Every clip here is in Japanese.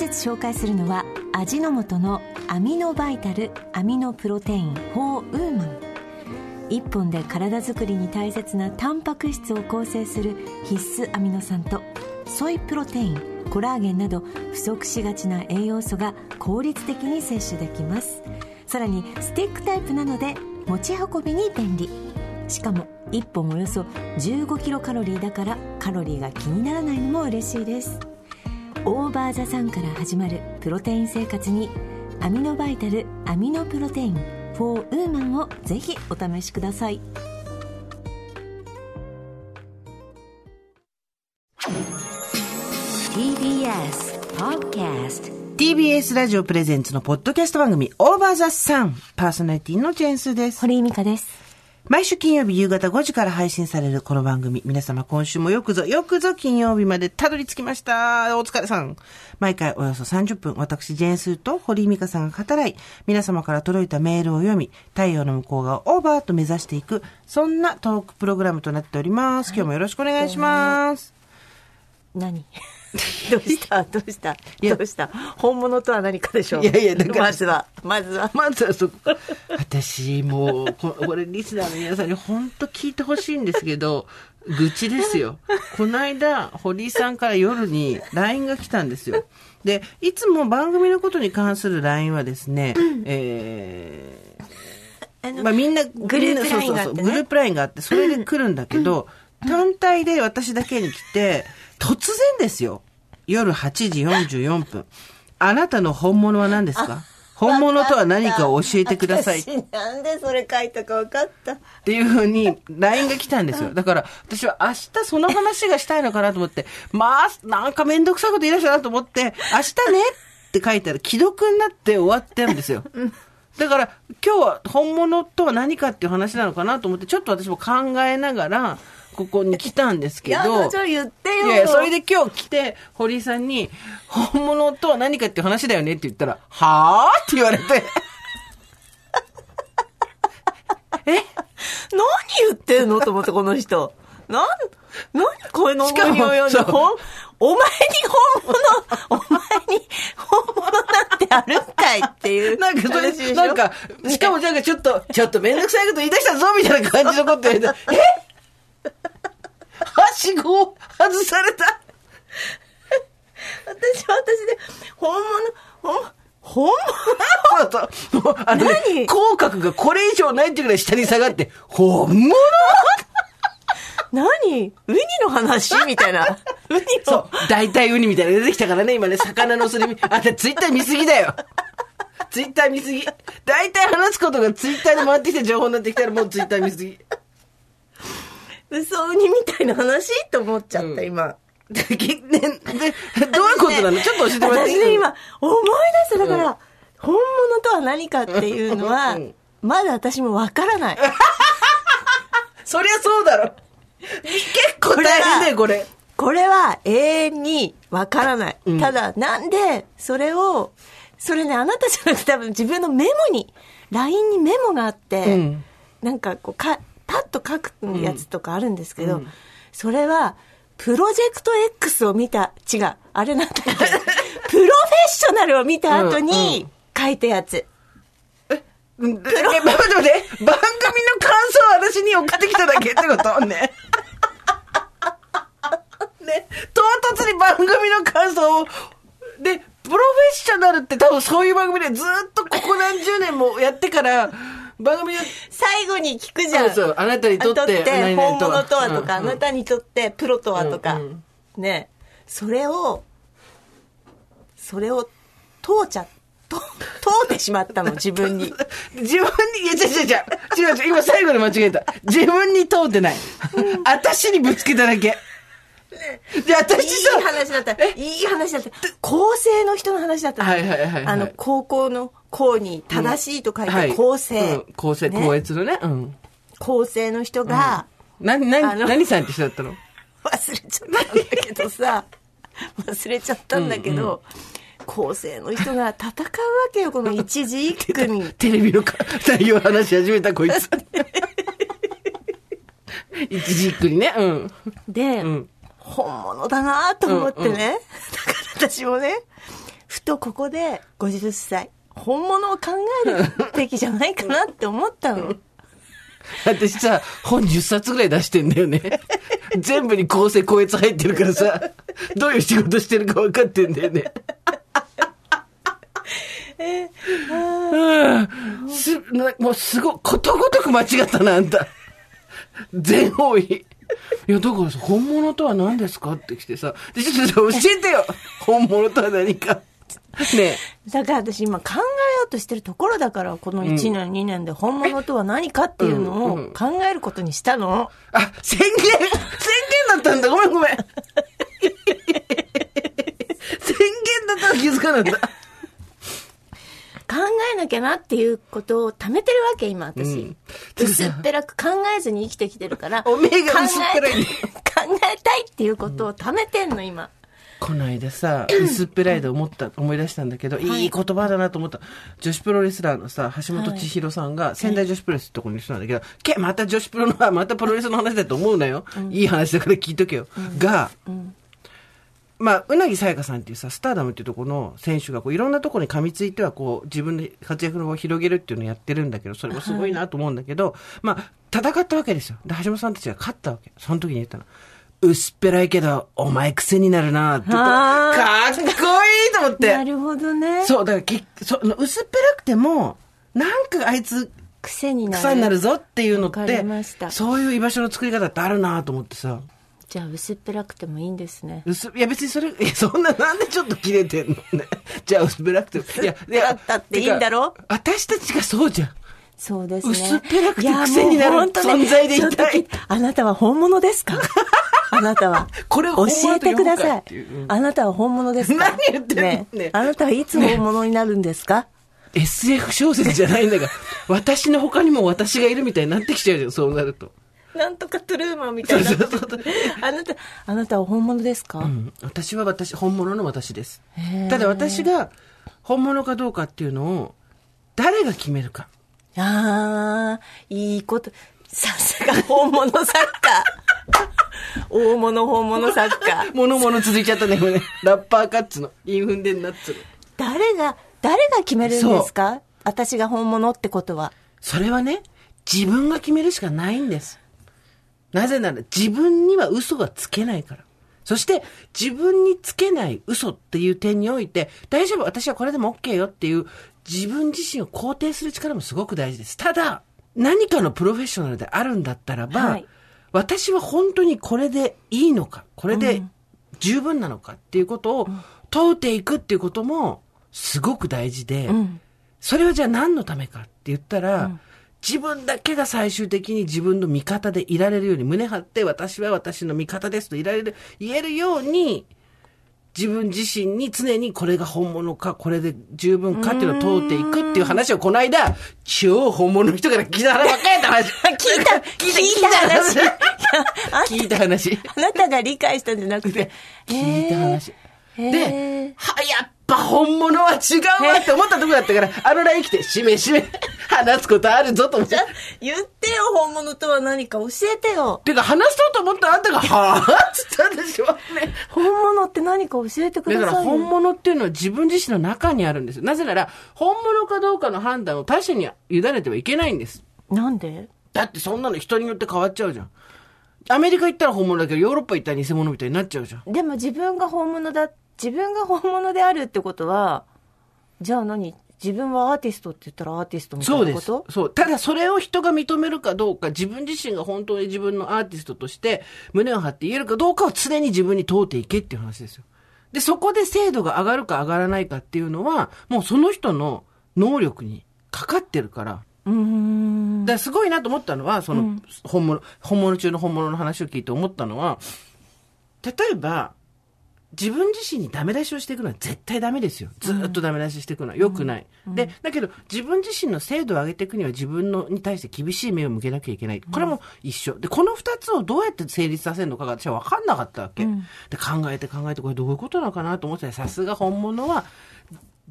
日紹介するのは味の素のアミノバイタルアミノプロテイン4ウーマン。1本で体づくりに大切なタンパク質を構成する必須アミノ酸とソイプロテインコラーゲンなど不足しがちな栄養素が効率的に摂取できます。さらにスティックタイプなので持ち運びに便利。しかも1本およそ15キロカロリーだからカロリーが気にならないのも嬉しいです。オーバーザさんから始まるプロテイン生活にアミノバイタルアミノプロテイン4ウーマンをぜひお試しください。TBS Podcast TBS ラジオプレゼンツのポッドキャスト番組オーバーザさん。パーソナリティのジェーンスです。堀井美香です毎週金曜日夕方5時から配信されるこの番組。皆様今週もよくぞ、よくぞ金曜日までたどり着きました。お疲れさん。毎回およそ30分、私、ジェーンスーと堀井美香さんが語らい、皆様から届いたメールを読み、太陽の向こう側をオーバーと目指していく、そんなトークプログラムとなっております。今日もよろしくお願いします。何？どうした？どうした？どうした？本物とは何かでしょう。いやいやだからまずは。まずは。まずはそこ。私、もう、ここれリスナーの皆さんに本当聞いてほしいんですけど、愚痴ですよ。この間、堀井さんから夜に LINE が来たんですよ。で、いつも番組のことに関する LINE はですね、えー、まあみんな、グループ LINE があってね。グループ LINE があって、それで来るんだけど、単体で私だけに来て、突然ですよ。夜8時44分。あなたの本物は何ですか？本物とは何かを教えてくださいなんでそれ書いたか分かったていうふうに LINE が来たんですよ。だから私は明日その話がしたいのかなと思って、まあ、なんかめんどくさいこと言い出したなと思って、明日ねって書いたら既読になって終わってるんですよ。だから今日は本物とは何かっていう話なのかなと思って、ちょっと私も考えながら、ここに来たんですけやど。だじゃあ言ってよ。いやいや、それで今日来て、堀井さんに、本物とは何かっていう話だよねって言ったら、はぁって言われて。え？何言ってんのと思ってこの人。なん何こういうのしかも読んでお前に本物 お前に本物なんてあるんかいっていうなんかそれなんか、しかもなんかちょっと、ちょっとめんどくさいこと言い出したぞみたいな感じのこと言われて、え？はしごを外された私は私で本物本本そうそうもうあのね何？口角がこれ以上ないっていうぐらい下に下がって、本物？物何？ウニの話？みたいな ウニのそう、大体ウニみたいなの出てきたからね、今ね、魚のすり身。あんたツイッター見すぎだよ。ツイッター見すぎ。大体話すことがツイッターで回ってきた情報になってきたらもうツイッター見すぎ。嘘ウニみたいな話？と思っちゃった、うん今で、で、で どういうことなの？ちょっと教えてもらっていい？私ね、今、思い出した。だから、本物とは何かっていうのはうん、まだ私もわからない。そりゃそうだろ。結構大変だよ、これ。これは永遠にわからない。うんただ、なんで、それを、それね、あなたじゃなくて多分自分のメモに、LINE にメモがあって、うんなんかこう、か、パッと書くやつとかあるんですけど、うん。それは、プロジェクト X を見た、違う、あれなんだっけ、プロフェッショナルを見た後に書いたやつ。うんでえ、待って待って、番組の感想を私に送ってきただけってこと？ね。ね、唐突に番組の感想を、で、プロフェッショナルって多分そういう番組でずっとここ何十年もやってから、番組で、最後に聞くじゃん。そうそうあなたにとって何々本物とはとか、うんうんあなたにとってプロとはとか、うんね。それを、それを問うちゃ、と 問うてしまったの、自分に。自分に、いや、違う違う違う、違う違う、今最後で間違えた。自分に通ってない。私にぶつけただけ。で、い私いさ、話だった。いい話だった。構成の人の話だったの。はいはいはいはいあの、高校の校に正しいと書いて構成。うん。構成、ね。校閲のね。うん。構成の人が、な、な、何さんって人だったの？忘れちゃったんだけどさ。忘れちゃったんだけど、構成の人が戦うわけよこの一字一句に。テレビのか内容話し始めたこいつ。一時一句にね。うん。で、ん。本物だなと思ってね、だから私もね2とここで50歳、本物を考えるべきじゃないかなって思ったの。私さ、本10冊ぐらい出してんだよね。全部に構成こいつ入ってるからさ、どういう仕事してるか分かってんだよね。うんすなもうすごい、ことごとく間違ったな、あんた。全方位。いや、だからさ、本物とは何ですかって来てさ、で、ちょっと教えてよ本物とは何か。ねだから私今考えようとしてるところだから、この1年、2年で本物とは何かっていうのを考えることにしたの。あ、宣言宣言だったんだごめんごめん 宣言だったら気づかなかった。考えなきゃなっていうことを貯めてるわけ、今私。うん薄っぺらく考えずに生きてきてるから。おめえが薄っぺらいんだよ考えたいっていうことを貯めてんの、今。この間さ、薄っぺらいで思った、思い出したんだけど、いい言葉だなと思った。女子プロレスラーのさ、橋本千尋さんが、仙台女子プロレスってとこにいる人なんだけど、け、また女子プロの、またプロレスの話だと思うなよ。いい話だから聞いとけよ。が、まあ、うなぎさやかさんっていうさ、スターダムっていうところの選手がこういろんなところに噛みついてはこう自分で活躍の場を広げるっていうのをやってるんだけど、それもすごいなと思うんだけど、まあ、戦ったわけですよ。で、橋本さんたちが勝ったわけ。その時に言ったの。薄っぺらいけど、お前癖になるなって言ったらあーかっこいいと思ってな。るほどね。そう、だからきそ薄っぺらくても、なんかあいつ癖になる。草になるぞっていうのってそういう居場所の作り方ってあるなと思ってさ。じゃあ薄っぺらくてもいいんですね。薄いや別にそれ、いやそんな、なんでちょっと切れてんのね。じゃあ薄っぺらくても。いや、だったっていいんだろ？私たちがそうじゃん。そうですね。薄っぺらくていや癖になる存在でいたい。あなたは本物ですか？あなたは。これを教えてください。あなたは本物ですか？何言ってんの？ね。ね。あなたはいつ本物になるんですか？SF 小説じゃないんだから、私の他にも私がいるみたいになってきちゃうじゃん、そうなると。なんとかトゥルーマンみたいになあなた、あなたは本物ですか、うん、私は私、本物の私です。ただ私が本物かどうかっていうのを、誰が決めるか。ああ、いいこと。さすが本物作家。大物本物作家。物々続いちゃったね、今ね。ラッパーカッツの。インフンでんなっつうの。誰が、誰が決めるんですか？私が本物ってことは。それはね、自分が決めるしかないんです。なぜなら自分には嘘がつけないから。そして自分につけない嘘っていう点において、大丈夫、私はこれでも OK よっていう自分自身を肯定する力もすごく大事です。ただ、何かのプロフェッショナルであるんだったらば、はい私は本当にこれでいいのか、これで十分なのかっていうことを問うていくっていうこともすごく大事で、うん。それはじゃあ何のためかって言ったら、自分だけが最終的に自分の味方でいられるように、胸張って私は私の味方ですといられる、言えるように、自分自身に常にこれが本物か、これで十分かっていうのを問うていくっていう話をこの間、超本物の人から聞いた話ばっかりやった話。聞いた、聞いた話。聞いた話。あなたが理解したんじゃなくて。聞いた話。で、は、やっぱ本物は違うわって思ったとこだったから、あの LINE 来て、しめしめ、話すことあるぞと思って。言ってよ、本物とは何か教えてよ。てか話そうと思ったあんたが、はぁっつったんでしょうね。本物って何か教えてくだだから。本物っていうのは自分自身の中にあるんですよ。なぜなら、本物かどうかの判断を他者に委ねてはいけないんです。なんで？だってそんなの人によって変わっちゃうじゃん。アメリカ行ったら本物だけど、ヨーロッパ行ったら偽物みたいになっちゃうじゃん。でも自分が本物だ、自分が本物であるってことは、じゃあ何？自分はアーティストって言ったらアーティストみたいそうです。なことそう。ただそれを人が認めるかどうか、自分自身が本当に自分のアーティストとして胸を張って言えるかどうかを常に自分に問うていけっていう話ですよ。で、そこで精度が上がるか上がらないかっていうのは、もうその人の能力にかかってるから。うーん。だすごいなと思ったのは、その、本物、本物中の本物の話を聞いて思ったのは、例えば、自分自身にダメ出しをしていくのは絶対ダメですよ。ずーっとダメ出ししていくのは良くない。で、だけど自分自身の精度を上げていくには自分のに対して厳しい目を向けなきゃいけない。これも一緒。で、この二つをどうやって成立させるのかが私は分かんなかったわけ。で、考えて考えてこれどういうことなのかなと思ってさすが本物は、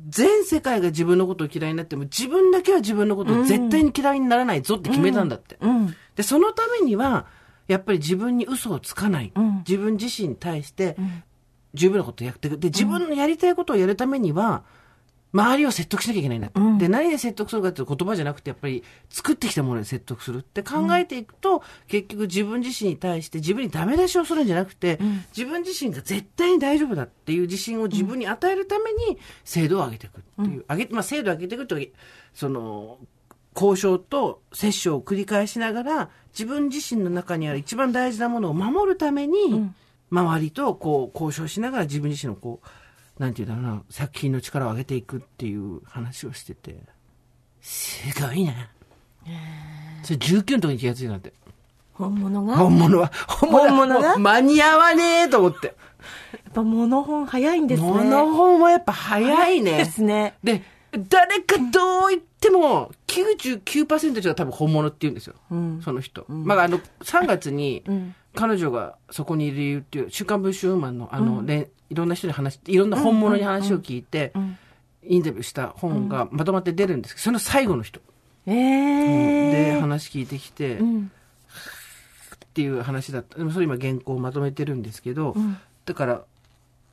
全世界が自分のことを嫌いになっても自分だけは自分のことを絶対に嫌いにならないぞって決めたんだって。うん。で、そのためには、やっぱり自分に嘘をつかない。うん自分自身に対して、十分なことをやっていく。で、自分のやりたいことをやるためには、周りを説得しなきゃいけないんだって。うんで、何で説得するかっていうと言葉じゃなくて、やっぱり作ってきたもので説得するって考えていくと、結局自分自身に対して自分にダメ出しをするんじゃなくて、ん自分自身が絶対に大丈夫だっていう自信を自分に与えるために精度を上げていくっていう。上げ、まあ、精度を上げていくというその、交渉と折衝を繰り返しながら、自分自身の中にある一番大事なものを守るために、ん周りとこう交渉しながら自分自身のこう、なんていうんだろうな、作品の力を上げていくっていう話をしてて、すごいな。それ19の時に気がついたんだって。本物が？本物は、本本物が？間に合わねえと思って。やっぱ物本早いんですね。物本はやっぱ早いね。ですね。で、誰かどう言っても、99%以上が多分本物って言うんですよ。うんその人。まあ、あの、3月にうん、彼女がそこにいる理由っていう、週刊文春ウーマンの、あの、れんいろんな人に話いろんな本物に話を聞いて、んインタビューした本がまとまって出るんですけど、その最後の人。ええで、話聞いてきて、うん。っていう話だった。でもそれ今原稿をまとめてるんですけど、んだから、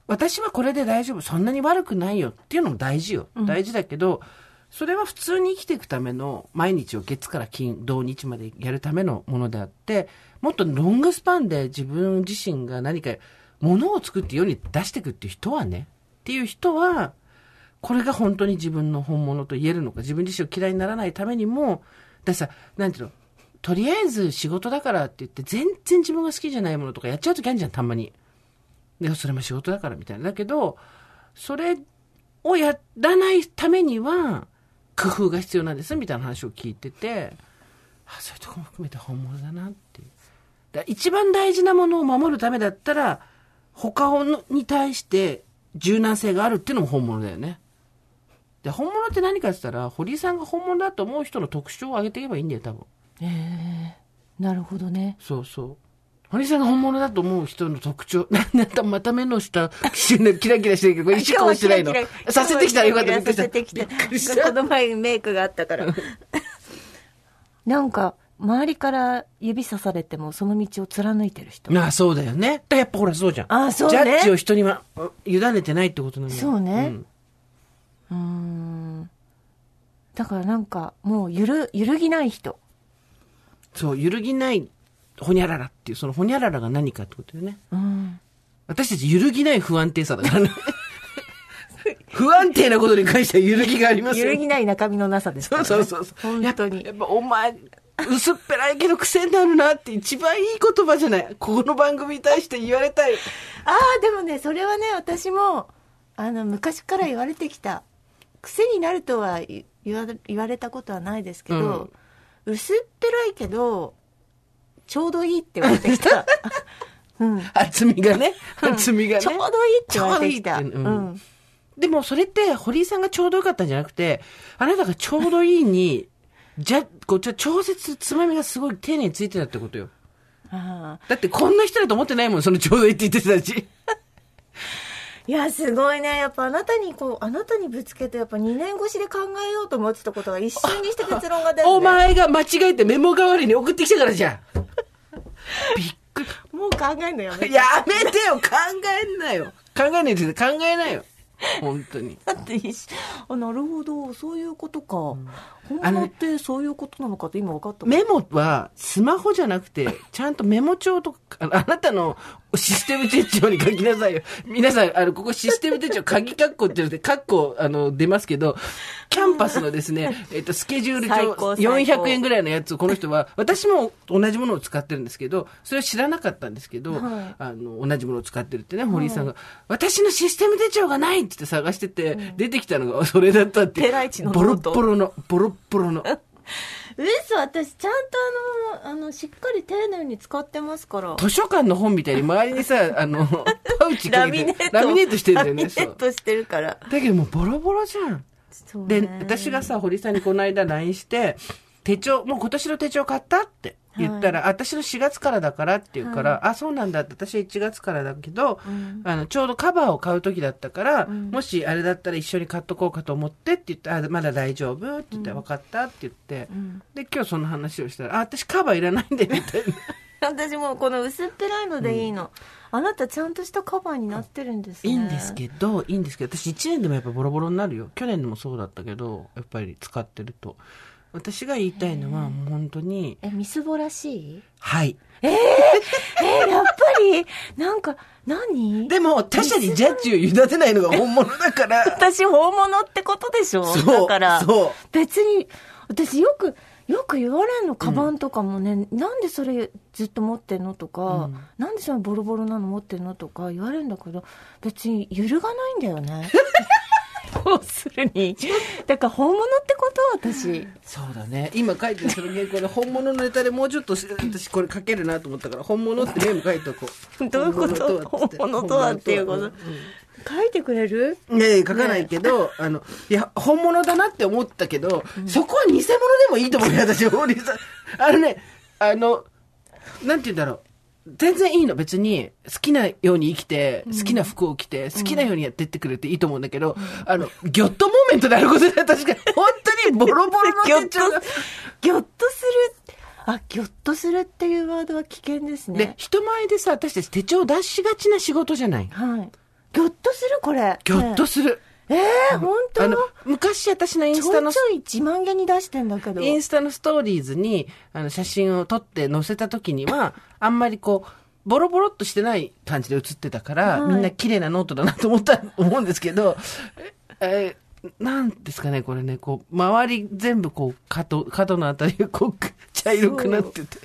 私はこれで大丈夫。そんなに悪くないよっていうのも大事よ。大事だけど、それは普通に生きていくための、毎日を月から金、土日までやるためのものであって、もっとロングスパンで自分自身が何かものを作って世に出していくっていう人はね、っていう人は、これが本当に自分の本物と言えるのか、自分自身を嫌いにならないためにも、ださ、なんていうの、とりあえず仕事だからって言って、全然自分が好きじゃないものとかやっちゃうときあるじゃん、たまに。で、それも仕事だからみたいな。だけど、それをやらないためには、工夫が必要なんです、みたいな話を聞いてて、あ、そういうとこも含めて本物だなっていう。だ一番大事なものを守るためだったら、他のに対して柔軟性があるっていうのも本物だよね。で、本物って何かって言ったら、堀井さんが本物だと思う人の特徴を挙げていけばいいんだよ、多分。ええなるほどね。そうそう。堀井さんが本物だと思う人の特徴。なんだ、また目の下、キラキラしてるけど、これ石こうしてないのさせてきたらよかった。させてきした。この前メイクがあったから。なんか、周りから指さされてもその道を貫いてる人。ああ、そうだよね。だやっぱほらそうじゃん。あそうねジャッジを人には、委ねてないってことなんだよそうねんうーん。だからなんか、もうゆる、揺るぎない人。そう、揺るぎない、ほにゃららっていう、そのほにゃららが何かってことよね。うん。私たち揺るぎない不安定さだからね。不安定なことに関しては揺るぎがありますよ。揺るぎない中身のなさですね。そうそうそう。本当にやっぱお前、薄っぺらいけど癖になるなって一番いい言葉じゃない。ここの番組に対して言われたい。ああ、でもね、それはね、私も、あの、昔から言われてきた。癖になるとは言言わ言われたことはないですけど、薄っぺらいけど、ちょうどいいって言われてきた。うん。厚みがね。厚みがね。ちょうどいいって言われてきた。ちょうどいいってううんん。でもそれって堀井さんがちょうどよかったんじゃなくて、あなたがちょうどいいに、じゃ、こう、ちょ調節、つまみがすごい丁寧についてたってことよ。ああだってこんな人だと思ってないもん、そのちょうどいいって言ってたし。いや、すごいね。やっぱあなたにこう、あなたにぶつけて、やっぱ2年越しで考えようと思ってたことが一瞬にして結論が出る、ね。お前が間違えてメモ代わりに送ってきたからじゃん。びっくり。もう考えんのやめて。やめてよ考えんなよ考えないで考えなよ本当に。だってあ、なるほど、そういうことか。本あのね物ってそういうことなのかって今分かった。メモはスマホじゃなくて、ちゃんとメモ帳とか、ああなたのシステム手帳に書きなさいよ。皆さん、あの、ここシステム手帳、鍵括弧って言って、括弧、あの、出ますけど、キャンパスのですね、えっと、スケジュール最帳、高最高400円ぐらいのやつをこの人は、私も同じものを使ってるんですけど、それは知らなかったんですけど、はいあの、同じものを使ってるってね、堀井さんが、私のシステム手帳がないって言って探してて、出てきたのがそれだったって。ボロボロの、ボロッボロの。嘘私ちゃんとあのあのしっかり丁寧に使ってますから図書館の本みたいに周りにさ、あの、パウチかけて、ラミネートラミネートしてるんだよね。ラミネ。ートしてるからだけどもうボロボロじゃん。で私がさ、堀さんにこの間 LINE して、手帳、もう今年の手帳買ったって言ったら、私の4月からだからって言うから、あ、そうなんだ。って、私は1月からだけど、うん。あの、ちょうどカバーを買う時だったから、ん。もしあれだったら一緒に買っとこうかと思ってって言って、あ、まだ大丈夫って言って、分かったって言って、うん。で、今日その話をしたら、あ、私カバーいらないんで、みたいな。私もうこの薄っぺらいのでいいの、あなたちゃんとしたカバーになってるんですね。いいんですけど、いいんですけど、私1年でもやっぱボロボロになるよ。去年でもそうだったけど、やっぱり使ってると。私が言いたいのは、もう本当に、えみすぼらしい？はい。えやっぱり？なんか何？でも、他者にジャッジを委ねないのが本物だから。私本物ってことでしょ？そうだから。そう。別に私よくよく言われんのカバンとかもね、なんでそれずっと持ってんのとか、うん。なんでそのボロボロなの持ってんのとか言われるんだけど別に揺るがないんだよね 要するに？だから本物ってこと私。そうだね。今書いてるその原稿で本物のネタでもうちょっとし私これ書けるなと思ったから、本物ってメモ書いとこう。どういうこと？本物とはっていうこと？本書いてくれる？いやいや書かないけど、あの、いや、本物だなって思ったけど、そこは偽物でもいいと思うよ、私、ホーリーさん。あのね、あの、なんて言うんだろう。全然いいの。別に、好きなように生きて、好きな服を着て、好きなようにやってってくれていいと思うんだけど、あの、ギョットモーメントであることで、確かに、本当にボロボロのギョッと。ギョッとするあギョッとするっていうワードは危険ですねで、人前でさ、私たち手帳出しがちな仕事じゃない？はい。ギョッとするこれ。ギョッとする。ええー、本当？あの、昔私のインちスタのょいち、ょい自慢げに出してんだけど。インスタのストーリーズに、あの、写真を撮って載せた時には、あんまりこう、ボロボロっとしてない感じで写ってたから、はいみんな綺麗なノートだなと思った、思うんですけど、え、えなんですかね、これね、こう、周り全部こう、角、角のあたりがこう、茶色くなってて。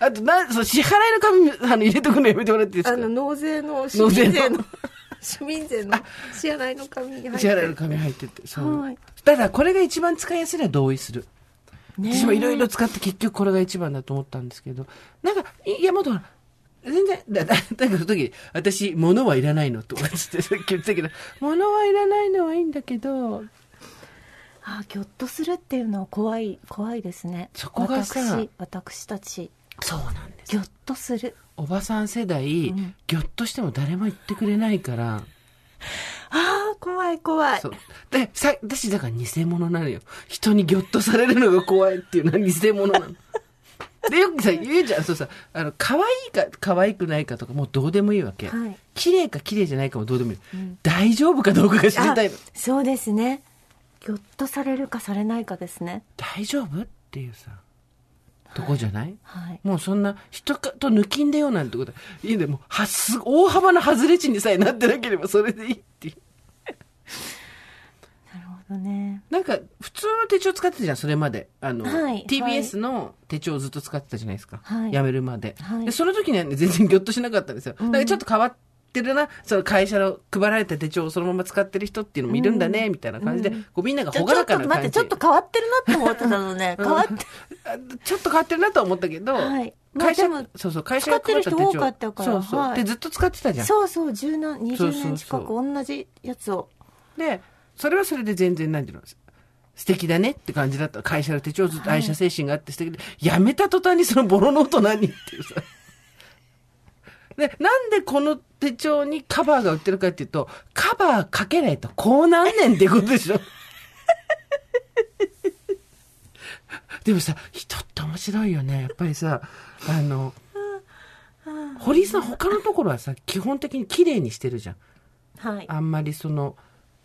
あと、なん、そう、支払いの紙、あの、入れとくのやめてもらっていいですか？あの、納税の、市納税の民税の、市民税の支払いの紙に入って支払いの紙入ってて。そう。はいただ、これが一番使いやすいのは同意する。私もいろいろ使って結局これが一番だと思ったんですけど、なんか、いや、もっと全然、だ、だ、だからその時、私、物はいらないのとかつってさっき言ってたけど、物はいらないのはいいんだけど、あ、ギョッとするっていうのは怖い、怖いですね。そこがさ私、私たち、そうなんです。ギョッとする。おばさん世代、んぎょっとしても誰も言ってくれないから、ああ、怖い怖いそ。う。で、さ、私だから偽物なのよ。人にぎょっとされるのが怖いっていうのは偽物なの。で、よくさ、言うじゃん、そうさ、あの、可愛いか、可愛くないかとか、もうどうでもいいわけ。はい綺麗か綺麗じゃないかもどうでもいい。大丈夫かどうかが知りたいの。あそうですね。ギョッとされるかされないかですね。大丈夫っていうさ、とこじゃない、はい。もうそんな、人かと抜きんでよなんてことは。いいね、もう、はす、大幅な外れ値にさえなってなければそれでいいっていう。なるほどね。なんか、普通の手帳使ってたじゃん、それまで。あの、はい TBS の手帳をずっと使ってたじゃないですか。はい辞めるまで、はいで、その時にはね、全然ギョッとしなかったんですよ。だからちょっと変わってるな、その会社の配られた手帳をそのまま使ってる人っていうのもいるんだね、みたいな感じで、こうみんながちょ朗らちょっと待って、かな感じ。ちょっと変わってるなって思ってたのね。変わって。あちょっと変わってるなとは思ったけど、はいまあ会社でも、そうそう、会社が配った手帳。使ってる人多かったからそうそう。はいで、ずっと使ってたじゃん。そうそう、十何、20そうそうそう年近く同じやつを。で、それはそれで全然、なんていうの、素敵だねって感じだった。会社の手帳ずっと愛社精神があって素敵で、やめた途端にそのボロノート何っていうさ。で、なんでこの手帳にカバーが売ってるかっていうと、カバーかけないとこうなんねんってことでしょ。でもさ、人って面白いよね。やっぱりさ、あの、堀井さん他のところはさ、基本的に綺麗にしてるじゃん。はい。あんまりその、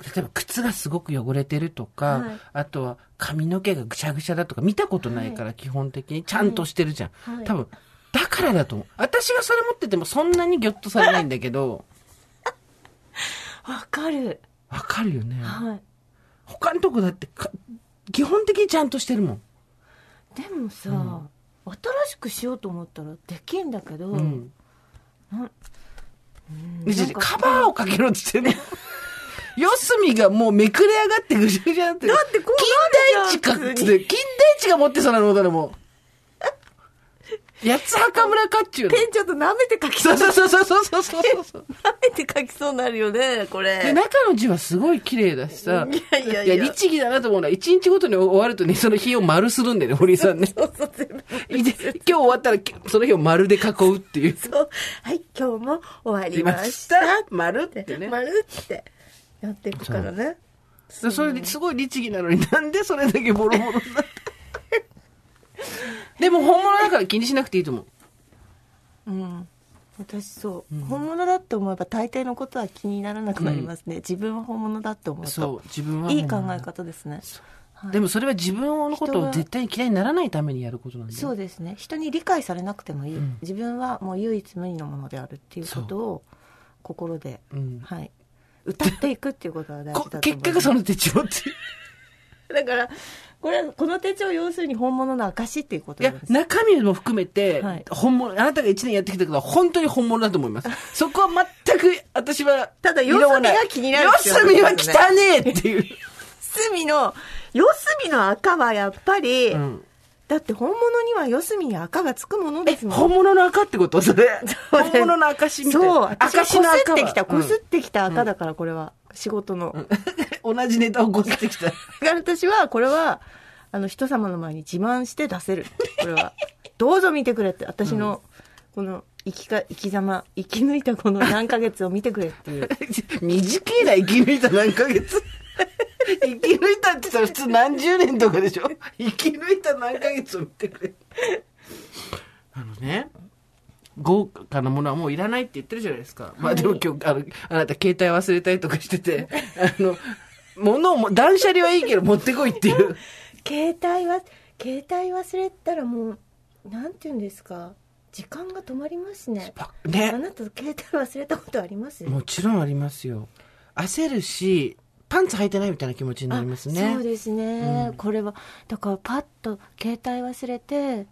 例えば靴がすごく汚れてるとか、はいあとは髪の毛がぐしゃぐしゃだとか見たことないから、基本的にちゃんとしてるじゃん。はい多分、だからだと思う。私がそれ持っててもそんなにギョッとされないんだけど、わかる。わかるよね。はい。他のとこだってか、基本的にちゃんとしてるもん。でもさ、新しくしようと思ったらできんだけど、うん。なでなんかカバーをかけろって言ってるの。四隅がもうめくれ上がってぐしゃぐしゃになってる。だってこう金田一かっつって、金田一が持ってそうなのだね、もう。八つ墓村かっちゅうの。ペンちょっと舐めて書きそそううそうそうそうそうそうそうそう。舐めて書きそうになるよね、こで、れ。中の字はすごい綺麗だしさ。いやいやいや律儀だなと思うのは、一日ごとに終わるとね、その日を丸するんだよね、堀井さんね。そうそう、全部。で今日終わったら、その日を丸で囲うっていう。そう。はい、今日も終わりまし。ましたた丸ってね。丸ってやっていくからね。そそれですごい律儀なのになんでそれだけボロボロになって。でも本物だから気にしなくていいと思う。うん。私そう、本物だって思えば大抵のことは気にならなくなりますね、自分は本物だって思うと。そう、自分はいい考え方ですね。でもそれは自分のことを絶対に嫌いにならないためにやることなんだよ。そうですね。人に理解されなくてもいい、うん。自分はもう唯一無二のものであるっていうことを心で、うん。はい歌っていくっていうことが大事こだと思い 結その手帳って。だからこれはこの手帳を要するに本物の証っていうことで、す中身も含めてはい、本物、あなたが一年やってきたことは本当に本物だと思います。そこは全く、私は、ただ四隅が気になる四隅は汚ねえっていう。隅の四隅の赤はやっぱり、うんだって本物には四隅に赤がつくものですもん。本物の赤ってこと？それ。本物の証みたいな。そう。私は。こすってきたこすっってきた赤だからこれは、仕事の、同じネタをこすってきた。だから私はこれはあの人様の前に自慢して出せる。これは。どうぞ見てくれって。私のこの生きか生き様生き抜いたこの何ヶ月を見てくれっていう。短いな、生き抜いた何ヶ月。生き抜いたって言ったら普通何十年とかでしょ？生き抜いた何ヶ月を見てくれ。あのね、豪華なものはもういらないって言ってるじゃないですか。まあでも今日、あの、あなた携帯忘れたりとかしてて、あの、物をも、断捨離はいいけど持ってこいっていう。携帯は携帯忘れたらもうなんて言うんですか？時間が止まりますねあね。なた携帯忘れたことあります？もちろんありますよ。焦るし、パンツ履いてないみたいな気持ちになりますね。あそうですね、これはだからパッと携帯忘れて、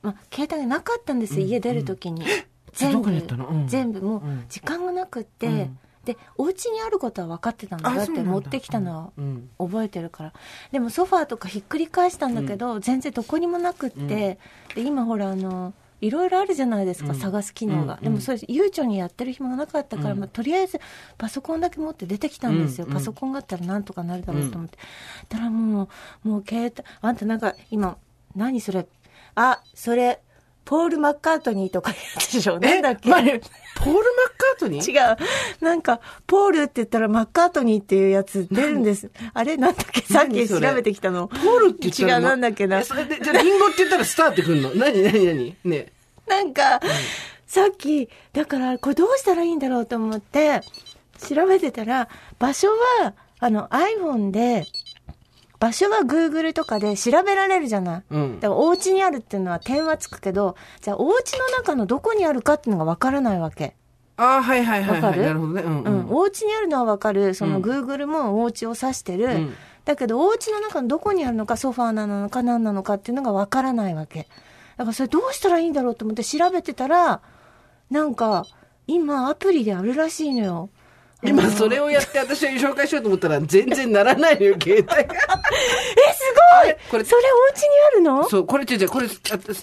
まあ、携帯がなかったんですよ、家出る時に、うん。全部。もううん。時間がなくって、うん。でお家にあることは分かってたんだだって持ってきたのうん。は覚えてるから。でもソファーとかひっくり返したんだけど、全然どこにもなくって、で今ほらあのいろいろあるじゃないですか、うん。探す機能が、うん。でもそれ悠長にやってる暇がなかったから、うん。まあ、とりあえずパソコンだけ持って出てきたんですよ、うんパソコンがあったらなんとかなるだろうと思って、たらもうもう携帯あんたなんか今何それ？あそれポール・マッカートニーとかやつでしょなんだっけ、まあね。ポール・マッカートニー？違う。なんか、ポールって言ったらマッカートニーっていうやつ出るんです。あれなんだっけ？さっき調べてきたの。ポールって言ったら違う、なんだっけな。え。それで、じゃあリンゴって言ったらスターってくんの？何？何？何？ねなんか、さっき、だから、これどうしたらいいんだろうと思って、調べてたら、場所は、あの iPhone で、場所は Google とかで調べられるじゃない。うんだからお家にあるっていうのは点はつくけど、じゃあお家の中のどこにあるかっていうのがわからないわけ。ああ、はいはいはい、はい。わかる？なるほどね。うん、う、うんん。お家にあるのはわかる。そのうん Google もお家を指してる。うんだけど、お家の中のどこにあるのか、ソファーなのか何なのかっていうのがわからないわけ。だからそれどうしたらいいんだろうと思って調べてたら、なんか、今アプリであるらしいのよ。今それをやって私は紹介しようと思ったら全然ならないのよ、携帯が。え、すごいこれそれお家にあるの？そう、これ違う違う、これ、あ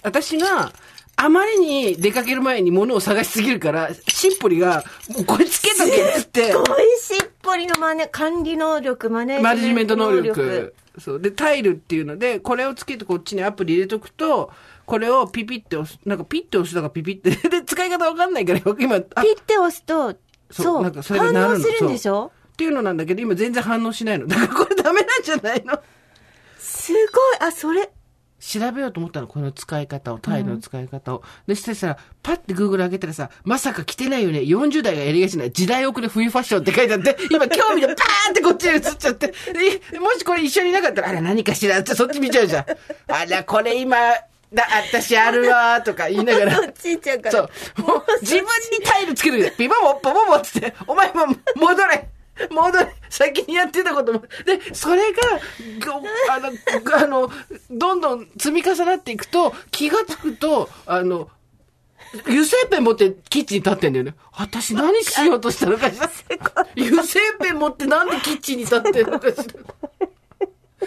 私が、あまりに出かける前に物を探しすぎるから、しっぽりが、もうこれつけとけっつって、すごいしっぽりのマネ、管理能力、マネマネジメント能能力。そう。で、タイルっていうので、これをつけてこっちにアプリ入れとくと、これをピピって押す、なんかピッて押すのがピピって。で、使い方わかんないから、今、あピッて押すと、そう、なんかそれがなるの。反応するんでしょ？っていうのなんだけど、今全然反応しないの。だからこれダメなんじゃないの？すごい、あ、それ、調べようと思ったの、この使い方を、タイルの使い方を。で、そしたら、パッて Google 開けたらさ、まさか着てないよね。40代がやりがちな時代遅れ冬ファッションって書いてあって、今興味でパーンってこっちに移っちゃって、でもしこれ一緒にいなかったら、あら何かしらってそっち見ちゃうじゃん。あら、これ今、だ、私あるわーとか言いながら。ち行っちゃうから。そう。もう自分にタイルつけるで、ピボボッポボボっつって、お前も戻れ戻れ先にやってたことも。で、それが、ご あの、あの、どんどん積み重なっていくと、気がつくと、あの、油性ペン持ってキッチンに立ってんだよね。私何しようとしたのかしら。油性ペン持ってなんでキッチンに立ってんのかしら。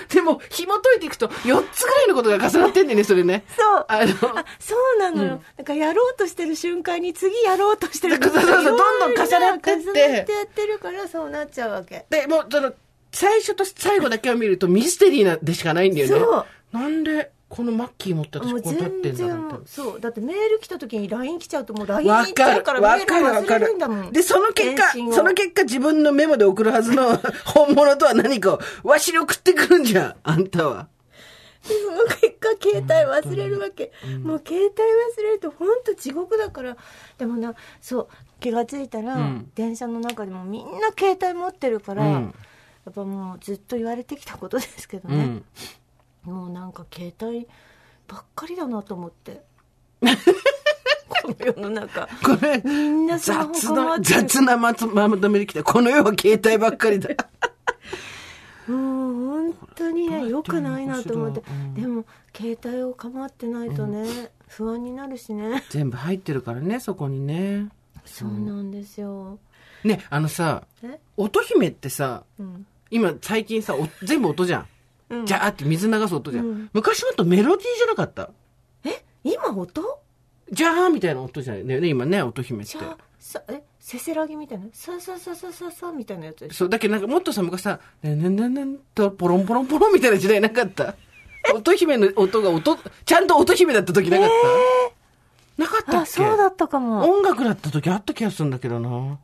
でも、紐解いていくと、4つぐらいのことが重なってんだよね、それね。そう。あの、あ、そうなのよ。なんかやろうとしてる瞬間に次やろうとしてるそうそうそうどんどん重なってって重なってやってるからそうなっちゃうわけ。で、もう、その、最初と最後だけを見るとミステリーなでしかないんだよね。そうなんで、このマッキー持って私ここ立って全んだもう、そう。だってメール来た時に LINE 来ちゃうともう LINE わに行っちゃかる。うからわメール忘れかるんだもん。。で、その結果その結果自分のメモで送るはずの 本物とは何かを、わしに送ってくるんじゃん、あんたは。その結果携帯忘れるわけ、もう携帯忘れると本当地獄だからでもなそう気が付いたら、うん電車の中でもみんな携帯持ってるから、うんやっぱもうずっと言われてきたことですけどね、うん。もうなんか携帯ばっかりだなと思って。この世の中これ、みんなスマホ雑な、困ってる。雑なまとまとめできた。この世は携帯ばっかりだ。もう本当にね良くないなと思って、うん。でも携帯を構ってないとね、不安になるしね。全部入ってるからね、そこにね。そうなんですよ。ね、あのさ、え？乙姫ってさ、うん。今最近さ、お全部音じゃん。うん。じゃーって水流す音じゃん。うん。昔もっとメロディーじゃなかった？え？今音？じゃーみたいな音じゃないね、今ね、乙姫って。さえ？せせらぎみたいな？ささささささみたいなやつそう、だけどなんかもっとさ、昔さ、ねんねんねんねんと、ポロンポロンポロンみたいな時代なかった？乙姫の音が音、ちゃんと乙姫だった時なかった、なかったっけ？あそうだったかも。音楽だった時あった気がするんだけどな。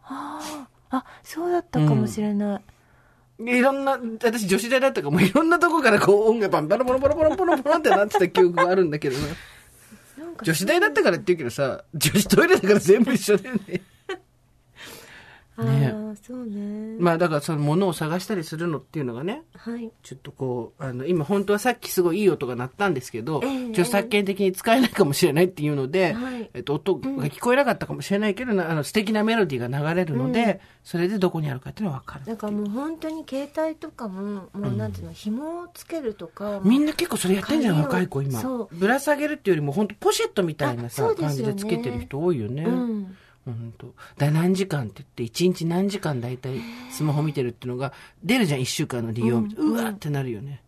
あそうだったかもしれない、いろんな、私女子大だったからもいろんなとこからこう音楽バンバラボロボロボロボロボロってなってた記憶があるんだけどな。女子大だったからって言うけどさ、女子トイレだから全部一緒だよね。あね。あそうね。まあだからその物を探したりするのっていうのがね、はい。ちょっとこう、あの、今本当はさっきすごいいい音が鳴ったんですけど、ええ。著作権的に使えないかもしれないっていうので、はい。えっと、音が聞こえなかったかもしれないけど、なあの、素敵なメロディーが流れるので、それでどこにあるかっていうのはわかる。だからもう本当に携帯とかももうなんていうの、紐をつけるとかみんな結構それやってんじゃん、若い子今。そ。ぶら下げるっていうよりも本当ポシェットみたいなあさ、ね。感じでつけてる人多いよね。うん本当だ何時間って言って、一日何時間大体スマホ見てるっていうのが出るじゃん、一週間の利用。ううんわーってなるよね。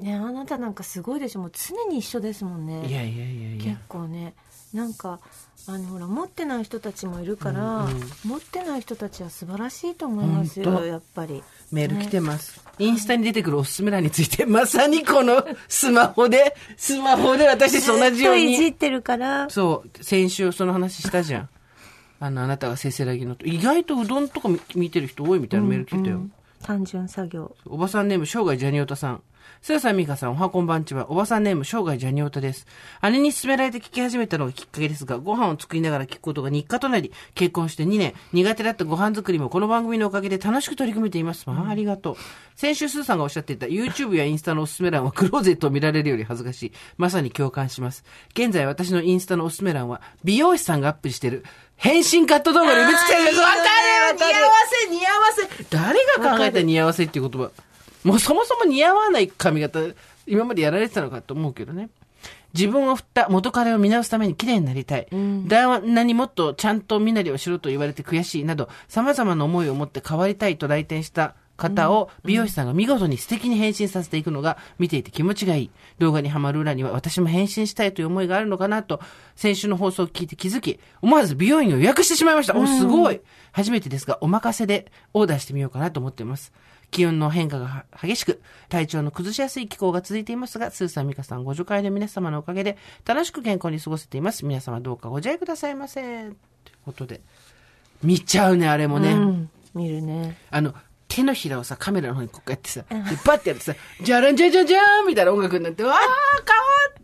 ねあなたなんかすごいでしょもう常に一緒ですもんねいやいやいやい結や。構ねなんかあのほら持ってない人たちもいるから、うんうん持ってない人たちは素晴らしいと思いますよやっぱりメール来てます。インスタに出てくるおすすめ欄について、まさにこの スマホで、スマホで私たちと同じように。ずっといじってるからそう、先週その話したじゃん。あの、あなたがせせらぎのと。意外とうどんとか見見てる人多いみたいなメール来てたよ。うん単純作業おばさんネーム、生涯ジャニオタさん。すやさんみかさん、おはこんばんちは。おばさんネーム、生涯ジャニオタです。姉に勧められて聞き始めたのがきっかけですが、ご飯を作りながら聞くことが日課となり、結婚して2年、苦手だったご飯作りもこの番組のおかげで楽しく取り組めています。まあ、ありがとう。先週スーさんがおっしゃっていた YouTube やインスタのおすすめ欄はクローゼットを見られるより恥ずかしい。まさに共感します。現在私のインスタのおすすめ欄は、美容師さんがアップしてる、変身カット動画で埋め尽くされてる。わかる似合わせ、似合わせ。誰が考えた似合わせっていう言葉。もうそもそも似合わない髪型、今までやられてたのかと思うけどね。自分を振った元彼を見直すために綺麗になりたい。旦那にもっとちゃんと身なりをしろと言われて悔しいなど、様々な思いを持って変わりたいと来店した方を美容師さんが見事に素敵に変身させていくのが見ていて気持ちがいい。動画にはまる裏には私も変身したいという思いがあるのかなと、先週の放送を聞いて気づき、思わず美容院を予約してしまいました。お、すごい初めてですが、お任せでオーダーしてみようかなと思っています。気温の変化が激しく、体調の崩しやすい気候が続いていますが、スーさん、ミカさん、ご助会の皆様のおかげで、楽しく健康に過ごせています。皆様どうかご自愛くださいませ。ということで。見ちゃうね、あれもね。うん見るねあの、手のひらをさ、カメラの方にこうやってさ、で、バッてやってさ、じゃらんじゃじゃじゃーんみたいな音楽になって、わー、変わっ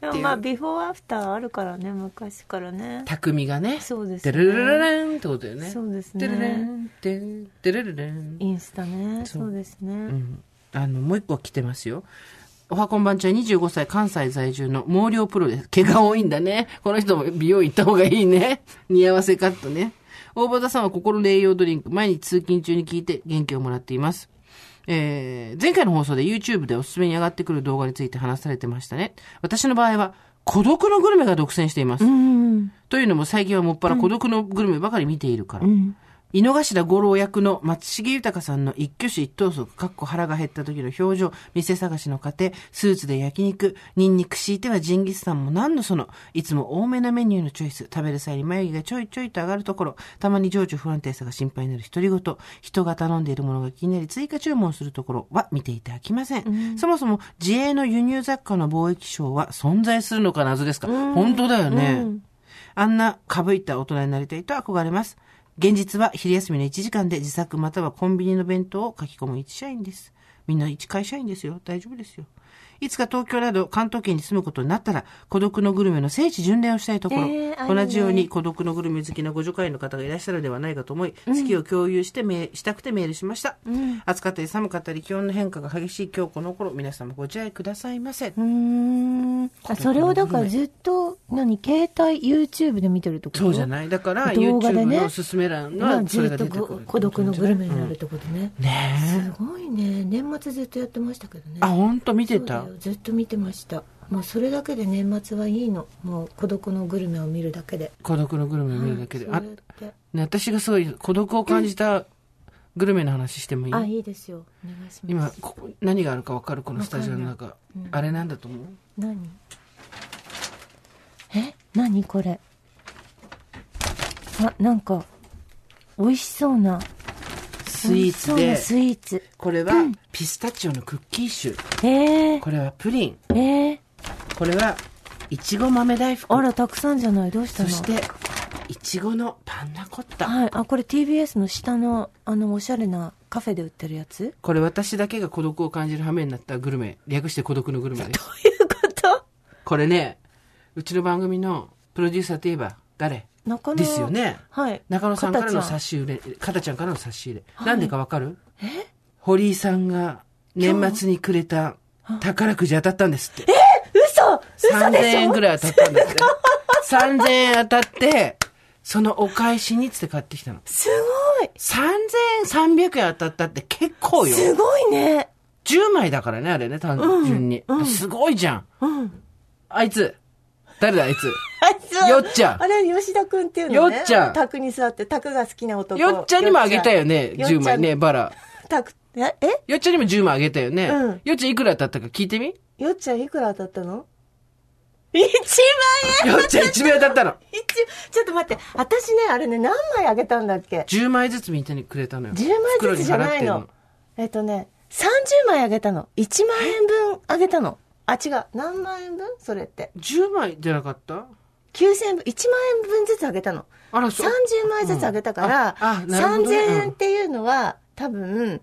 たーってまあビフォーアフターあるからね昔からね匠がね。そうですねてるるるるんってことだよね。そうですねてるるん、てんてるるるん。インスタねそうそうですね、うん。あの、もう一個来てますよ。おはこんばんちは25歳関西在住の毛量プロです。毛が多いんだね。この人も美容院行った方がいいね。似合わせカットね。大場田さんは心の栄養ドリンク、毎日通勤中に聞いて元気をもらっています。えー、前回の放送で YouTube でおすすめに上がってくる動画について話されてましたね。私の場合は、孤独のグルメが独占しています。というのも最近はもっぱら孤独のグルメばかり見ているから。うん井の頭五郎役の松重豊さんの一挙手一投足、かっこ腹が減った時の表情、店探しの過程、スーツで焼肉、ニンニク敷いてはジンギスカンも何のその、いつも多めなメニューのチョイス、食べる際に眉毛がちょいちょいと上がるところ、たまに情緒不安定さが心配になる独り言、人が頼んでいるものが気になり追加注文するところは見ていて飽きません。そもそも自営の輸入雑貨の貿易商は存在するのか謎ですか、本当だよね。うんあんなかぶいた大人になりたいと憧れます。現実は昼休みの1時間で自作またはコンビニの弁当を書き込む一社員です。みんな一会社員ですよ。大丈夫ですよ。いつか東京など関東圏に住むことになったら、孤独のグルメの聖地巡礼をしたいところ、えー同じように孤独のグルメ好きなご助会の方がいらっしゃるのではないかと思い、好きを共有してメールしたくてメールしました。暑かったり寒かったり気温の変化が激しい今日この頃、皆様ご自愛くださいませ。うーん。あ、それをだからずっと、何、携帯、YouTube で見てるってこと？そうじゃないだから、YouTube ねのおすすめ欄まあがそれずっとが出てくる。ご孤独のグルメになるってことね。ねえ。すごいね。年末ずっとやってましたけどね。あ、ほんと見てたよずっと見てました。もうそれだけで年末はいいの。もう孤独のグルメを見るだけで。孤独のグルメを見るだけで。あはいそうやってね、私がすごい孤独を感じたグルメの話してもいい、あ、いいですよ。お願いします。今、ここ、何があるか分かる？このスタジオの中。うんあれなんだと思う？何？え？何これ？あなんか美味しそうなスイーツでスイーツこれはピスタチオのクッキー種。えー、これはプリン。えー、これは、いちご豆大福。あらたくさんじゃないどうしたの？そして、いちごのパンナコッタ。はいあこれ TBS の下のあのおしゃれなカフェで売ってるやつ？これ私だけが孤独を感じる羽目になったグルメ。略して孤独のグルメです。どういうこと？これね、うちの番組のプロデューサーといえば誰？中野ですよね。はい中野さんからの差し入れ、かたちゃんからの差し入れ。なんでかわかる？堀井さんが年末にくれた宝くじ当たったんですって。嘘嘘3000でしょ？円ぐらい当たったんだって。3000円当たって、そのお返しにっつって買ってきたの。すごい3300円当たったって結構よ。すごいね10枚だからね、あれね、単純に。すごいじゃん。うんあいつ。誰だ、あいつ？よっちゃんあれ、吉田くんっていうのね。よっちゃん卓に座って、卓が好きな男。よっちゃんにもあげたよね、よっちゃん10枚ね、バラ。卓、ええ？よっちゃんにも10枚あげたよね。うんよっちゃんいくら当たったか聞いてみ？よっちゃんいくら当たったの ?1 万円よっちゃん1枚当たったの。一ちょっと待って。私ね、あれね、何枚あげたんだっけ？10枚ずつみんなにくれたのよ。?10 枚ずつじゃない袋に払っの。えっとね、30枚あげたの。1万円分あげたの。あ、違う。何万円分？それって。てんの10枚じゃなかった？9000円分、1万円分ずつあげたの。あら、そう。30枚ずつあげたから、うんああなるほど3000ね円っていうのは、多分、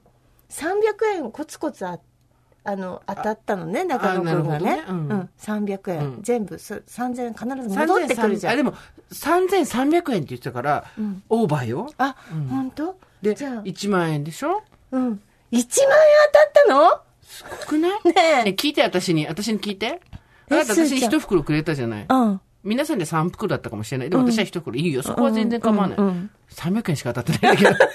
300円コツコツああの、当たったのね、中野くんがね。ねうんうん、300円。うん全部、そ3000円必ず戻ってくるじゃあ、ん。でも、3300円って言ってたから、んオーバーよ。あ、本当？で、じゃあ、1万円でしょ？うん。1万円当たったの？すごくない？ねえ聞いて、私に。私に聞いて。えあなた私にすーちゃん一袋くれたじゃない。うん。皆さんで3袋だったかもしれない。でも私は一袋いいよ。そこは全然構わない。うんうん300円しか当たってないんだけど。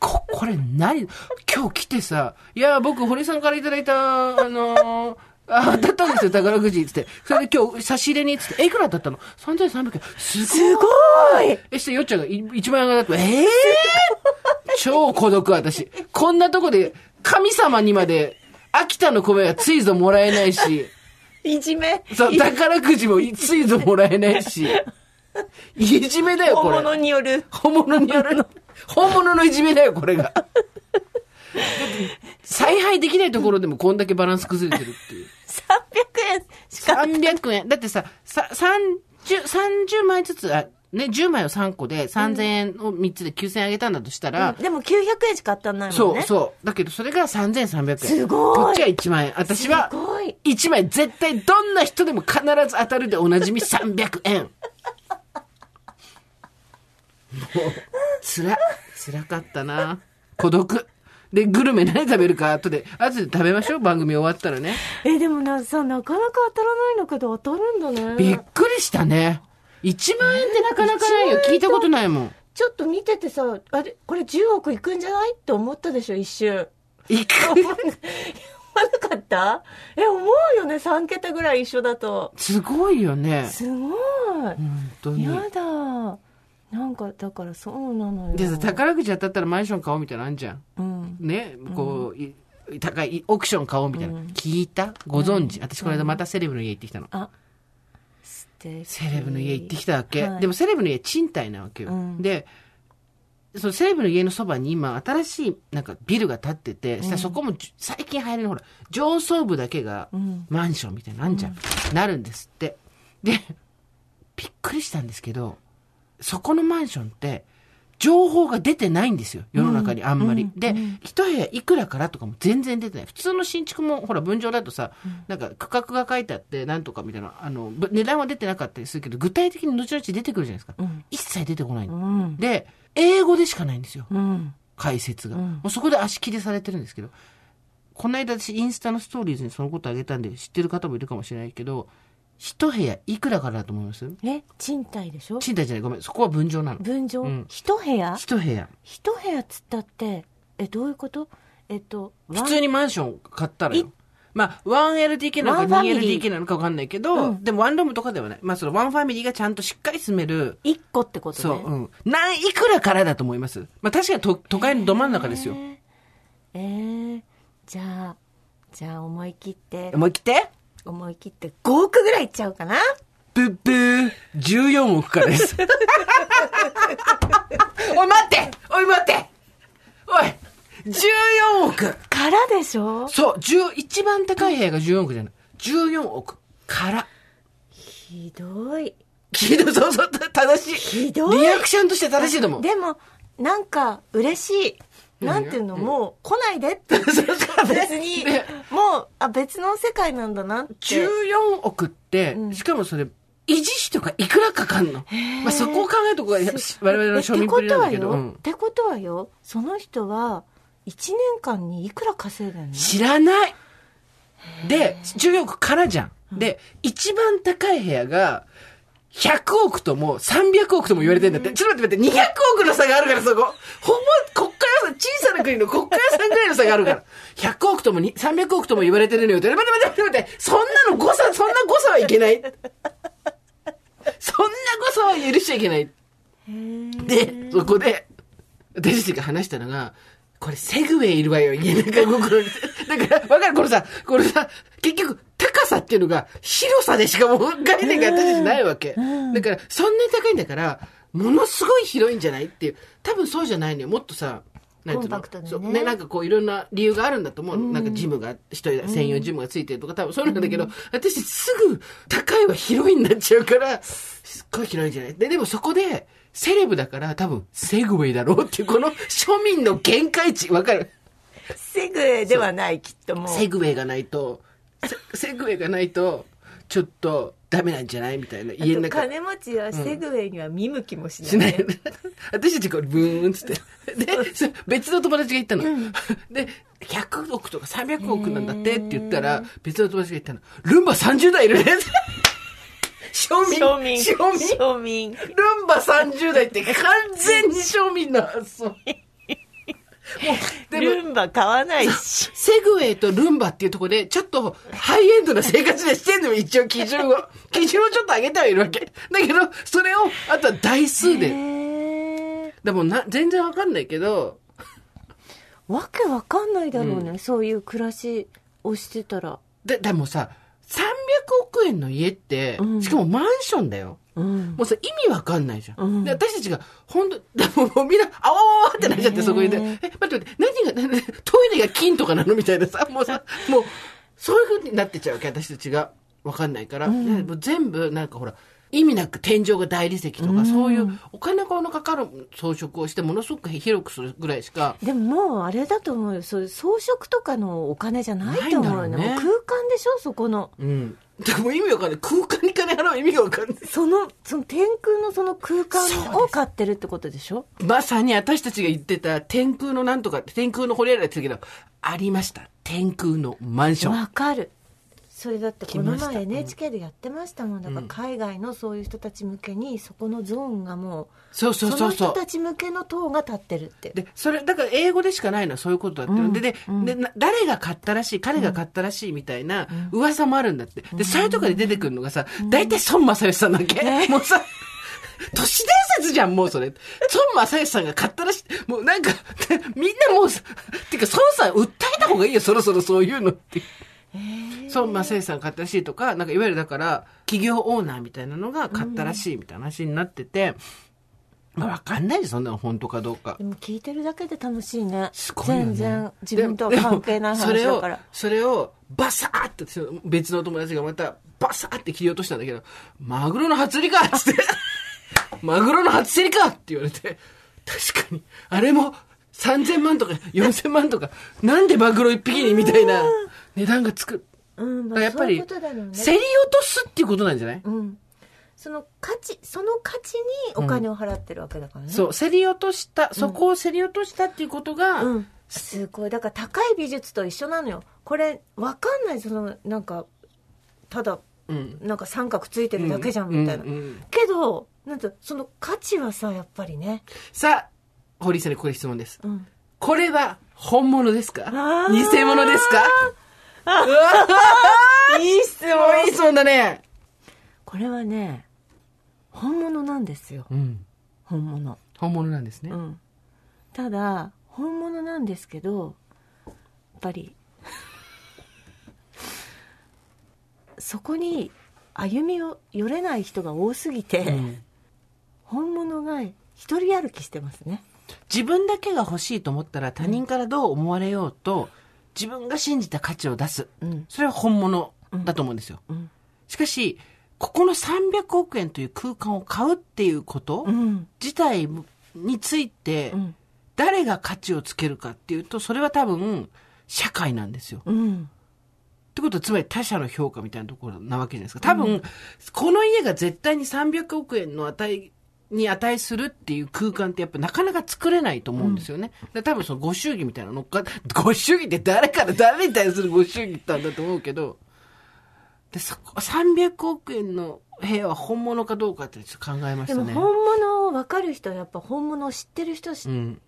こ、これ何？今日来てさ、いや、僕、堀さんからいただいた、あのーあ、当たったんですよ、宝くじ、つって。それで今日、差し入れに、つって、え、いくら当たったの ?3300 円。すごい。すごいえ、して、よっちゃんがい1万円が当たって、ええ超孤独、私。こんなとこで、神様にまで、秋田の米はついぞもらえないし、いじめ。そう、宝くじもついぞもらえないし、いじめだよ、これ。本物による。本物による。本物のいじめだよ、これが。采配できないところでもこんだけバランス崩れてるっていう。300円しか。300円。だってさ、さ、30、30枚ずつ、あ、ね、10枚を3個で3000円を3つで9000円あげたんだとしたら、でも900円しか当たんないもんそう、ね。そう。だけどそれが3300円。すごいこっちは1万円。私はすごい。1枚絶対どんな人でも必ず当たるでおなじみ300円。もう、つら、つらかったな。孤独。で、グルメ何食べるか後で、後で食べましょう。番組終わったらね。え、でもな、さ、なかなか当たらないのけど当たるんだね。びっくりしたね。1万円ってなかなかないよ。聞いたことないもん。ちょっと見ててさ、あれ、これ10億いくんじゃない？って思ったでしょ、一瞬。いく？思わなかった？え、思うよね、3桁ぐらい一緒だと。すごいよね。すごい。本当に。やだ。なんか、だからそうなのよ。でさ、宝くじ当たったらマンション買おうみたいなのあんじゃん。うん。ね、こう、い高い、オークション買おうみたいな。聞いた？ご存知、私この間またセレブの家行ってきたの。あ、素敵。セレブの家行ってきたわけ。はいでもセレブの家賃貸なわけよ。うんで、そのセレブの家のそばに今新しいなんかビルが建ってて、したらそこも最近入れるほら、上層部だけがんマンションみたいなんじゃん。なるんですって。で、びっくりしたんですけど、そこのマンションって、情報が出てないんですよ。世の中にあんまり。で、一部屋いくらからとかも全然出てない。普通の新築も、ほら、分譲だとさ、なんか区画が書いてあって、なんとかみたいな、あの、ぶ値段は出てなかったりするけど、具体的に後々出てくるじゃないですか。一切出てこないの、うん。で、英語でしかないんですよ。うん。解説が。うんもうそこで足切りされてるんですけど、この間私インスタのストーリーズにそのことあげたんで知ってる方もいるかもしれないけど、一部屋いくらからだと思います？え、賃貸でしょ？賃貸じゃない、ごめん、そこは分譲なの。分譲？うん。一部屋？一部屋。一部屋っつったって、え、どういうこと？えっと、普通にマンション買ったらいよ。まあ、1LDK なのかワンファミリー。2LDK なのかわかんないけど、うん。でもワンルームとかではない。まあ、そのワンファミリーがちゃんとしっかり住める、一個ってことね。そう、うん。何、いくらからだと思います？まあ、確かに都都会のど真ん中ですよ。えー。えー。じゃあ、じゃあ思い切って、思い切って？思い切って5億ぐらいいっちゃうかなブッブー、14億からです。おい、待っておい、待っておい !14 億からでしょ？そう、10一番高い部屋が14億じゃない。14億から。ひどい。ひどい、そうそう、正しい。ひどいリアクションとして正しいと思う。でも、なんか嬉しい。なんていうの、もう来ないでって。別に。ね、もう、あ、別の世界なんだなって。14億って、しかもそれ、維持費とかいくらかかんの。まあそこを考えるとこが我々の庶民っぷりなんだけど。ってことはよ、うん。ってことはよ、その人は、1年間にいくら稼いでんの？知らない。で、14億からじゃん。で、一番高い部屋が、100億とも300億とも言われてんだって。ちょっと待って待って、200億の差があるからそこ。ほんま、国家予算、小さな国の国家予算ぐらいの差があるから。100億ともに300億とも言われてるのよって。待って待って待って待って、そんなの誤差、そんな誤差はいけない。そんな誤差は許しちゃいけない。で、そこで、私たちが話したのが、これセグウェイいるわよ、家の中心に。だから、わかる？これさ、これさ、結局、高さっていうのが、広さでしかもう概念が私ないわけ。だから、そんなに高いんだから、ものすごい広いんじゃないっていう。多分そうじゃないのよ。もっとさ、なんていうの？そうね、なんかこういろんな理由があるんだと思う。なんかジムが、一人専用ジムがついてるとか、多分そうなんだけど、私すぐ高いは広いになっちゃうから、すっごい広いんじゃない？で、でもそこで、セレブだから多分セグウェイだろうっていう、この庶民の限界値、わかる？セグウェイではない、きっともう。セグウェイがないと、セセグウェイがないと、ちょっとダメなんじゃないみたいな。家の中。金持ちはセグウェイには見向きもしない。しない。私たちこれブーンっつって。で、そ別の友達が言ったの。で、100億とか300億なんだってって言ったら、別の友達が言ったの。ルンバ30台いるね。庶民。庶民。庶民。庶民。ルンバ30台って完全に庶民の発想。もう、ルンバ買わないし。セグウェイとルンバっていうところで、ちょっとハイエンドな生活でしてんのよ、一応基準を。基準をちょっと上げてはいるわけ。だけど、それを、あとは台数で。でもな、全然わかんないけど、わけわかんないだろうね、そういう暮らしをしてたら。で、でもさ、300億円の家って、うんしかもマンションだよ。うん。もうさ、意味わかんないじゃん。うんで、私たちが、本当 でももうみんな、あわわわってなっちゃって、そこにで、え、待って待って、何が、なトイレが金とかなの？みたいなさ、もうさ、もう、そういう風になってっちゃうわけ、私たちが。わかんないから。うんでもう全部、なんかほら、意味なく天井が大理石とか、うんそういうお金のかかる装飾をして、ものすごく広くするぐらいしか、でももうあれだと思うよ。そういう装飾とかのお金じゃないと思うよね。う空間でしょそこの。うん。でも意味わかんない。空間に金払う意味がわかんない。その、その天空のその空間を買ってるってことでしょ？まさに私たちが言ってた天空のなんとかって天空のホリエラって言ってたけど、ありました。天空のマンション。わかる。それだってこの前 NHK でやってましたもん。だから海外のそういう人たち向けにそこのゾーンがもう、そうそうそうそうの人た。ち向けの塔が立ってるって。で、それ、だから英語でしかないのはそういうことだって。うんで、で、うんでな誰が買ったらしい、彼が買ったらしいみたいな噂もあるんだって。で、サイトとかで出てくるのがさ、大体孫正義さんだっけ、もうさ、都市伝説じゃん、もうそれ。孫正義さんが買ったらしい。もうなんか、みんなもう、てか、孫さん訴えた方がいいよ、そろそろそういうのって。孫正義さんが買ったらしいとか、なんかいわゆるだから、企業オーナーみたいなのが買ったらしいみたいな話になってて、まあわかんないでそんなの本当かどうかで。も聞いてるだけで楽しいね。すごいよね全然自分とは関係ないでもそれを話だから。それをバサーって別の友達がまたバサーって切り落としたんだけどマグロの初競りかっつって マグロの初競りかって言われて確かに。あれも3000万とか4000万とか、なんでマグロ一匹にみたいな値段がつく。うん、まあやっぱり、ね。競り落とすっていうことなんじゃない、うん。その価値、その価値にお金を払ってるわけだからね。そう、競り落とした、そこを競り落としたっていうことが、うん。すごい。だから高い美術と一緒なのよ。これ、わかんない、その、なんか、ただ、うんなんか三角ついてるだけじゃん、みたいな。うんうんうんけど、なんと、その価値はさ、やっぱりね。さあ、堀井さんにこれ質問です。うん。これは本物ですか？偽物ですか？いい質問いい質問だね。これはね、本物なんですよ。うん。本物。本物なんですね。うん。ただ、本物なんですけど、やっぱり、そこに歩みを寄れない人が多すぎて、うん本物が一人歩きしてますね。自分だけが欲しいと思ったら他人からどう思われようと、自分が信じた価値を出す。うん。それは本物だと思うんですよ。うん。しかし、ここの300億円という空間を買うっていうことうん。自体についてう、ん。誰が価値をつけるかっていうと、それは多分、社会なんですよ。うん。ってことは、つまり他者の評価みたいなところなわけじゃないですか。多分、この家が絶対に300億円の値に値するっていう空間ってやっぱなかなか作れないと思うんですよね。で多分そのご祝儀みたいなの乗っか ご祝儀って誰から誰に対するご祝儀なんだと思うけど、で、そこ、300億円の部屋は本物かどうかってちょっと考えましたね。でも本物を分かる人はやっぱ本物を知ってる人し、うん。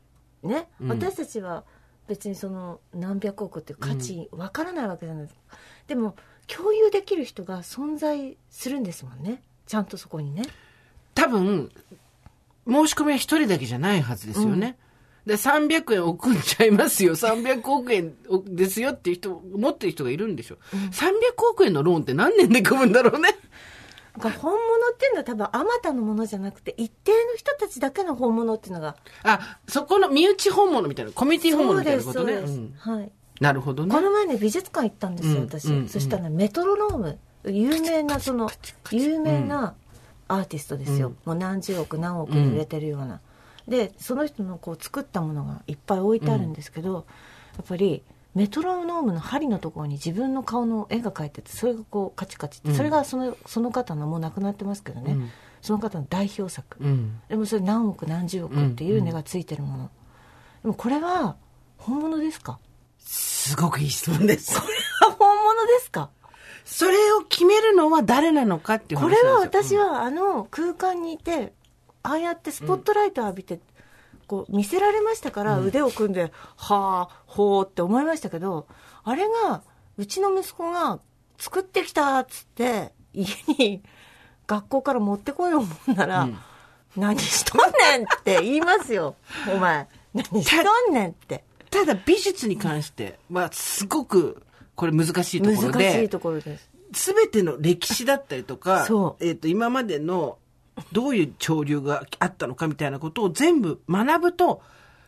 ね、うん私たちは別にその何百億っていう価値分からないわけじゃないですか、でも共有できる人が存在するんですもんねちゃんとそこにね多分、申し込みは一人だけじゃないはずですよね。で、300円送んちゃいますよ。300億円ですよっていう人、持ってる人がいるんでしょ。300億円のローンって何年で組むんだろうね。本物っていうのは多分あまたのものじゃなくて一定の人たちだけの本物っていうのがあ、そこの身内本物みたいな、コミュニティ本物みたいなことね。はいなるほどねこ。の前ね美術館行ったんですよ、うん私、うんそしたらメトロノーム有名なその有名なアーティストですよ、うん。もう何十億何億に売れてるような、でその人のこう作ったものがいっぱい置いてあるんですけど、やっぱりメトロノームの針のところに自分の顔の絵が描いててそれがこうカチカチって、うん。それがそのその方のもう亡くなってますけどね、うん。その方の代表作、うん。でもそれ何億何十億っていう値がついてるもの、でもこれは本物ですか？すごくいい質問です。あ本物ですか？それを決めるのは誰なのかっていう話これ。は私はあの空間にいてああやってスポットライト浴びてこう見せられましたから腕を組んで、はあほうって思いましたけどあれがうちの息子が作ってきたっつって家に学校から持ってこようもんなら、うん。何しとんねんって言いますよ。お前。何しとんねんって。ただ美術に関してはすごくこれ難しいところ難で。しいところですすべての歴史だったりとかそ、えっ、と、今までのどういう潮流があったのかみたいなことを全部学ぶと、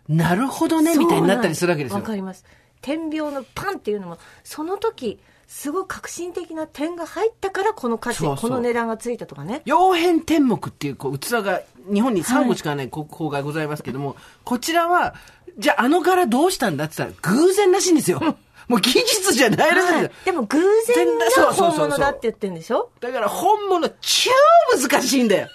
なるほどね、みたいになったりするわけですよわ。かります点描のパンっていうのもその時すごい革新的な点が入ったからこの価値この値段がついたとかね曜変天目っていうこう器が日本に3個しかない国宝がございますけども、こちらは、じゃああの柄どうしたんだって言ったら偶然らしいんですよ。もう技術じゃないらしいんですよ。はい。でも偶然が本物だって言ってるんでしょ？だから本物超難しいんだよ。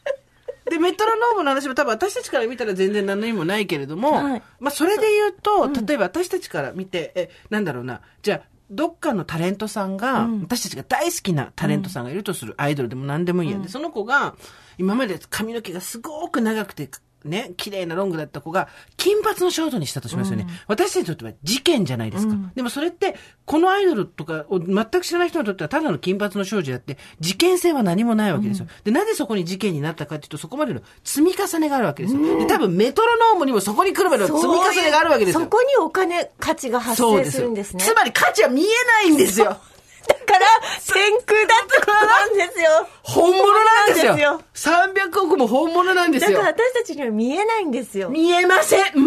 で、メトロノームの話も多分私たちから見たら全然何の意味もないけれども、はい。まあそれで言うと、例えば私たちから見て、え、なんだろうな、じゃあ、どっかのタレントさんが、うん。私たちが大好きなタレントさんがいるとする、アイドルでも何でもいいや、で、その子が、今まで髪の毛がすごく長くて、ね、綺麗なロングだった子が、金髪のショートにしたとしますよね。私たちにとっては事件じゃないですか。でもそれって、このアイドルとかを全く知らない人にとっては、ただの金髪の少女であって、事件性は何もないわけですよ。で、なぜそこに事件になったかっていうと、そこまでの積み重ねがあるわけですよ。で、多分メトロノームにもそこに来るまでの積み重ねがあるわけですよ。そこにお金価値が発生するんですねつまり価値は見えないんですよ。だから天空だってことなんですよ本物なんですよ。そうなん300億も本物なんですよだから。私たちには見えないんですよ見えません全く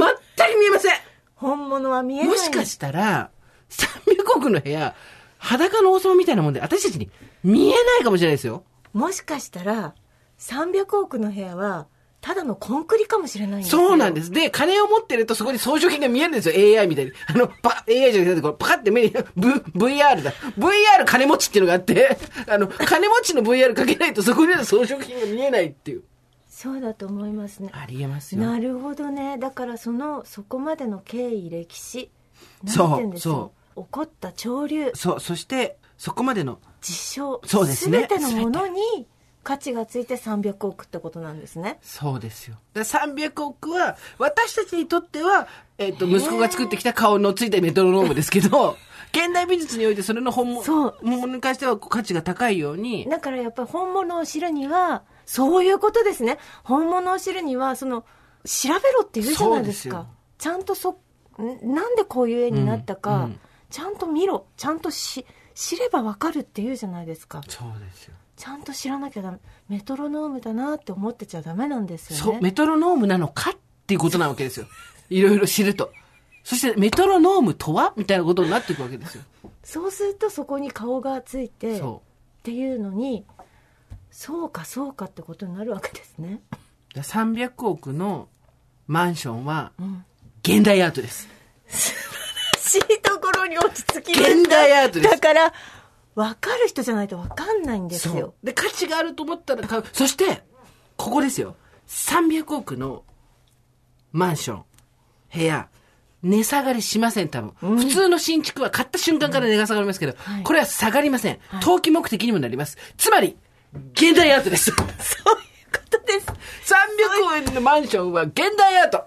見えません本物は見えないもしかしたら、300億の部屋、裸の王様みたいなもんで、私たちに見えないかもしれないですよ。もしかしたら300億の部屋はただのコンクリかもしれないんですよ。そうなんです。で、金を持ってるとそこに装飾品が見えるんですよ。AI みたいに。あの、パ、AI じゃなくて、これパカって目に、v、VR だ。VR 金持ちっていうのがあって、あの、金持ちの VR かけないとそこにある装飾品が見えないっていう。そうだと思いますね。ありえますよ。なるほどね。だからその、そこまでの経緯、歴史。そうなんて言う起こった潮流、そう、そして、そこまでの、事象、そうですね全てのものに価値がついて300億ってことなんですね。そうですよ。だから300億は、私たちにとっては、えっ、と、息子が作ってきた顔のついたメトロノームですけど、現代美術においてそれの本物そう本物に関しては価値が高いように、だからやっぱり本物を知るには、そういうことですね。本物を知るには、その、調べろって言うじゃないですかすよ。ちゃんとそ、ん？なんでこういう絵になったか、うんうんちゃんと見ろ。ちゃんとし、知ればわかるって言うじゃないですか。そうですよ。ちゃんと知らなきゃダメ。メトロノームだなって思ってちゃダメなんですよそう、ね。メトロノームなのかっていうことなわけですよ。いろいろ知ると。そして、メトロノームとはみたいなことになっていくわけですよ。そうするとそこに顔がついて、っそていうのに、そうかそうかってことになるわけですね。う。だから300億のマンションは、ん現代アートです。しいところに落ち着き現代アートですだから、分かる人じゃないと分かんないんですよ。で、価値があると思ったら買う。そして、ここですよ。300億のマンション、部屋、値下がりしません、多分。普通の新築は買った瞬間から値が下がりますけど、はいこれは下がりません。投機目的にもなります。つまり、現代アートです。そういうことです。300億円のマンションは現代アート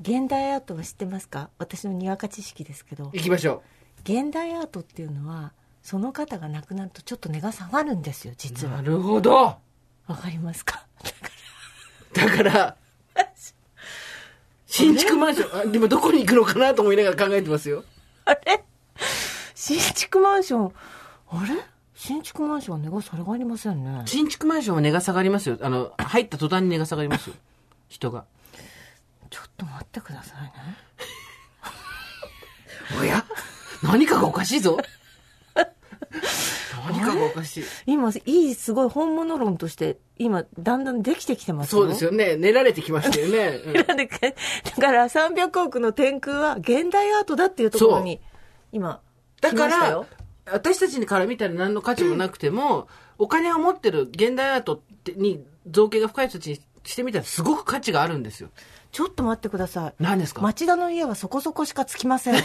現代アートは知ってますか？私のにわか知識ですけど、行きましょ現代アートっていうのは、その方が亡くなるとちょっと値が下がるんですよ、う。実は。なるほど。わかりますか？だから、新築マンション、あでもどこに行くのかなと思いながら考えてますよ。あれ？新築マンション、あれ？新築マンションは値が下がりませんね。新築マンションは値が下がりますよ。あの、入った途端に値が下がりますよ。人が。ちょっと待ってくださいね。おや？何かがおかしいぞ。何かがおかしい。今、いい、すごい本物論として、今、だんだんできてきてますよ？そうですよね。練られてきましたよね。うんだから300億の天空は現代アートだっていうところに、今、だから私たちから見たら何の価値もなくても、お金を持ってる現代アートに造形が深い人たちにしてみたらすごく価値があるんですよ。ちょっと待ってください。何ですか？町田の家はそこそこしかつきません。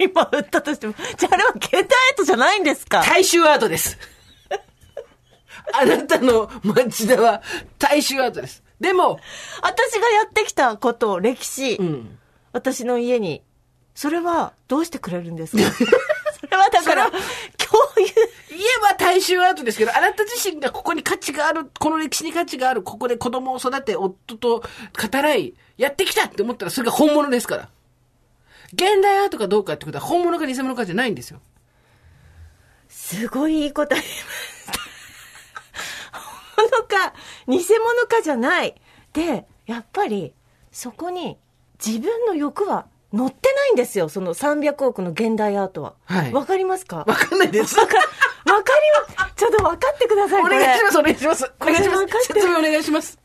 今売ったとしても。じゃああれは現代アートじゃないんですか？大衆アートです。あなたの町田は大衆アートです。でも、私がやってきたこと、歴史、うん。私の家に、それはどうしてくれるんですか？それはだから、共有。家は大衆アートですけど、あなた自身がここに価値がある、この歴史に価値がある、ここで子供を育て、夫と語らい、やってきたって思ったらそれが本物ですから。現代アートかどうかってことは本物か偽物かじゃないんですよ。すごいいいこと言いました。本物か、偽物かじゃない。で、やっぱり、そこに自分の欲は乗ってないんですよ。その300億の現代アートは。はいわかりますか？わかんないです。わか、わかります。ちょっと分かってください、お。願いします、お願いします。お願いします説明お願いします。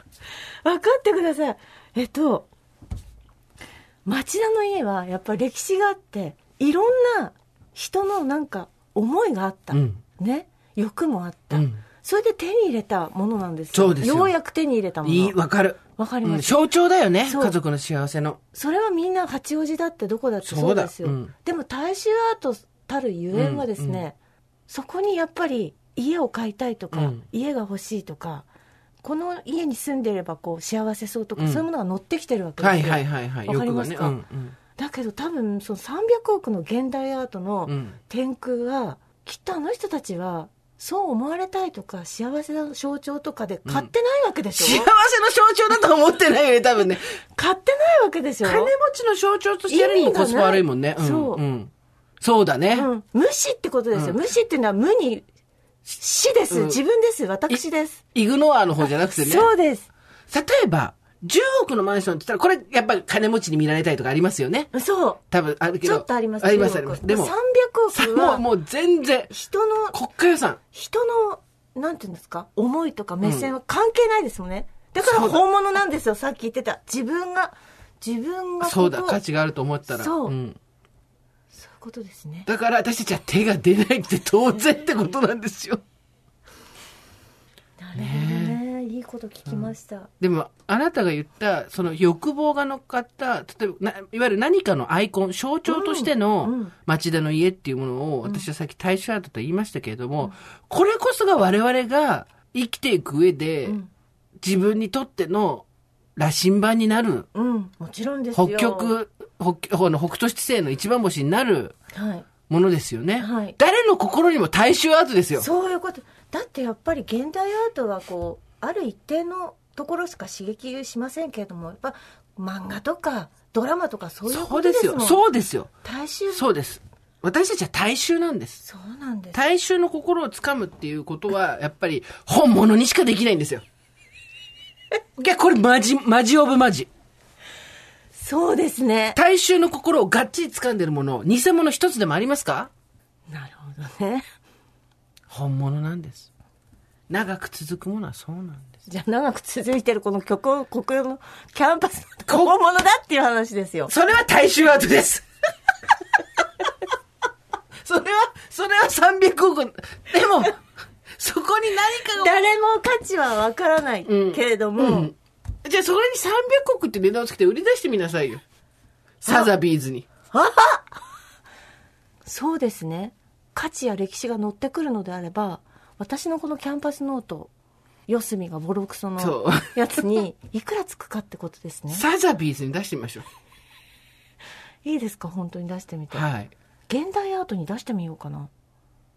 分かってください。えっと、町田の家はやっぱり歴史があって、いろんな人のなんか思いがあった。うんね。欲もあった、うんそれで手に入れたものなんですそうですよようやく手に入れたもの。わかる。わかりますうん象徴だよね。家族の幸せの。それはみんな八王子だってどこだってそうですよ。うんでも大衆アートたるゆえんはですね、そこにやっぱり家を買いたいとか、うん家が欲しいとか、この家に住んでればこう幸せそうとか、うんそういうものが乗ってきてるわけですよ。はいはいはいはい。わかりますか？欲がね。うんだけど多分その300億の現代アートのうん。天空は、きっとあの人たちはそう思われたいとか幸せの象徴とかで買ってないわけでしょ、幸せの象徴だとは思ってないよね、多分ね。買ってないわけでしょ？金持ちの象徴としてやるにもコスパ悪いもんね。意味がないそううん。そうだね。うん、無視ってことですよ、うん無視っていうのは無に死です、うん。自分です。私です、イグノアの方じゃなくてね。そうです。例えば、10億のマンションって言ったら、これやっぱり金持ちに見られたいとかありますよね。そう。多分あるけど。ちょっとあります。あります10億あります。でも、300さ億はもう、もう全然、人の国家予算。人のなんていうんですか？思いとか目線は関係ないですもんね、だから本物なんですよ、さっき言ってた。自分が、自分がそうだ、価値があると思ったら。そう。うんことですね。だから私たちは手が出ないって当然ってことなんですよ。なるほどね。いいこと聞きました。でも、あなたが言った、その欲望が乗っかった、例えばな、いわゆる何かのアイコン、象徴としてうんうのん町田の家っていうものを、私はさっき大衆アートと言いましたけれども、これこそが我々が生きていく上で、ん自分にとっての羅針盤になる、うん、もちろんですよ。北極、北あの北斗七星の一番星になるはい。ものですよね。はい誰の心にも大衆アートですよ。そういうこと。だってやっぱり現代アートはこう、ある一定のところしか刺激しませんけれども、やっぱ漫画とかドラマとかそういうそこうですよ。とですもん。そうですよ。大衆。そうです。私たちは大衆なんです。そうなんです。大衆の心をつかむっていうことは、やっぱり本物にしかできないんですよ。いや、これマジ、マジオブマジ。そうですね。大衆の心をがっちり掴んでるもの、偽物一つでもありますか？なるほどね。本物なんです。長く続くものはそうなんです。じゃあ長く続いてるこの曲、国用のキャンバスの本物だっていう話ですよ。それは大衆アートです。それは、それは300億。でも、そこに何かが誰も価値はわからないうんけれども、うんじゃあそれに300億って値段をつけて売り出してみなさいよ。サザビーズに。そうですね。価値や歴史が乗ってくるのであれば、私のこのキャンパスノート、四隅がボロクソのやつに、いくらつくかってことですね。サザビーズに出してみましょいいですか？本当に出してみう。て。はい。現代アートに出してみようかな。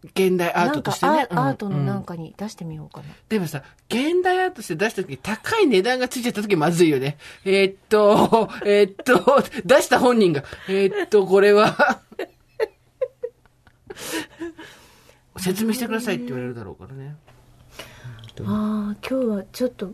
現代アートとしてね。アートのうんなんかに出してみようかな。でもさ、現代アートとして出した時に高い値段がついちゃった時まずいよね。えーっと、えーっと、出した本人が、えーっと、これは、説明してくださいって言われるだろうからね。ああ、今日はちょっと、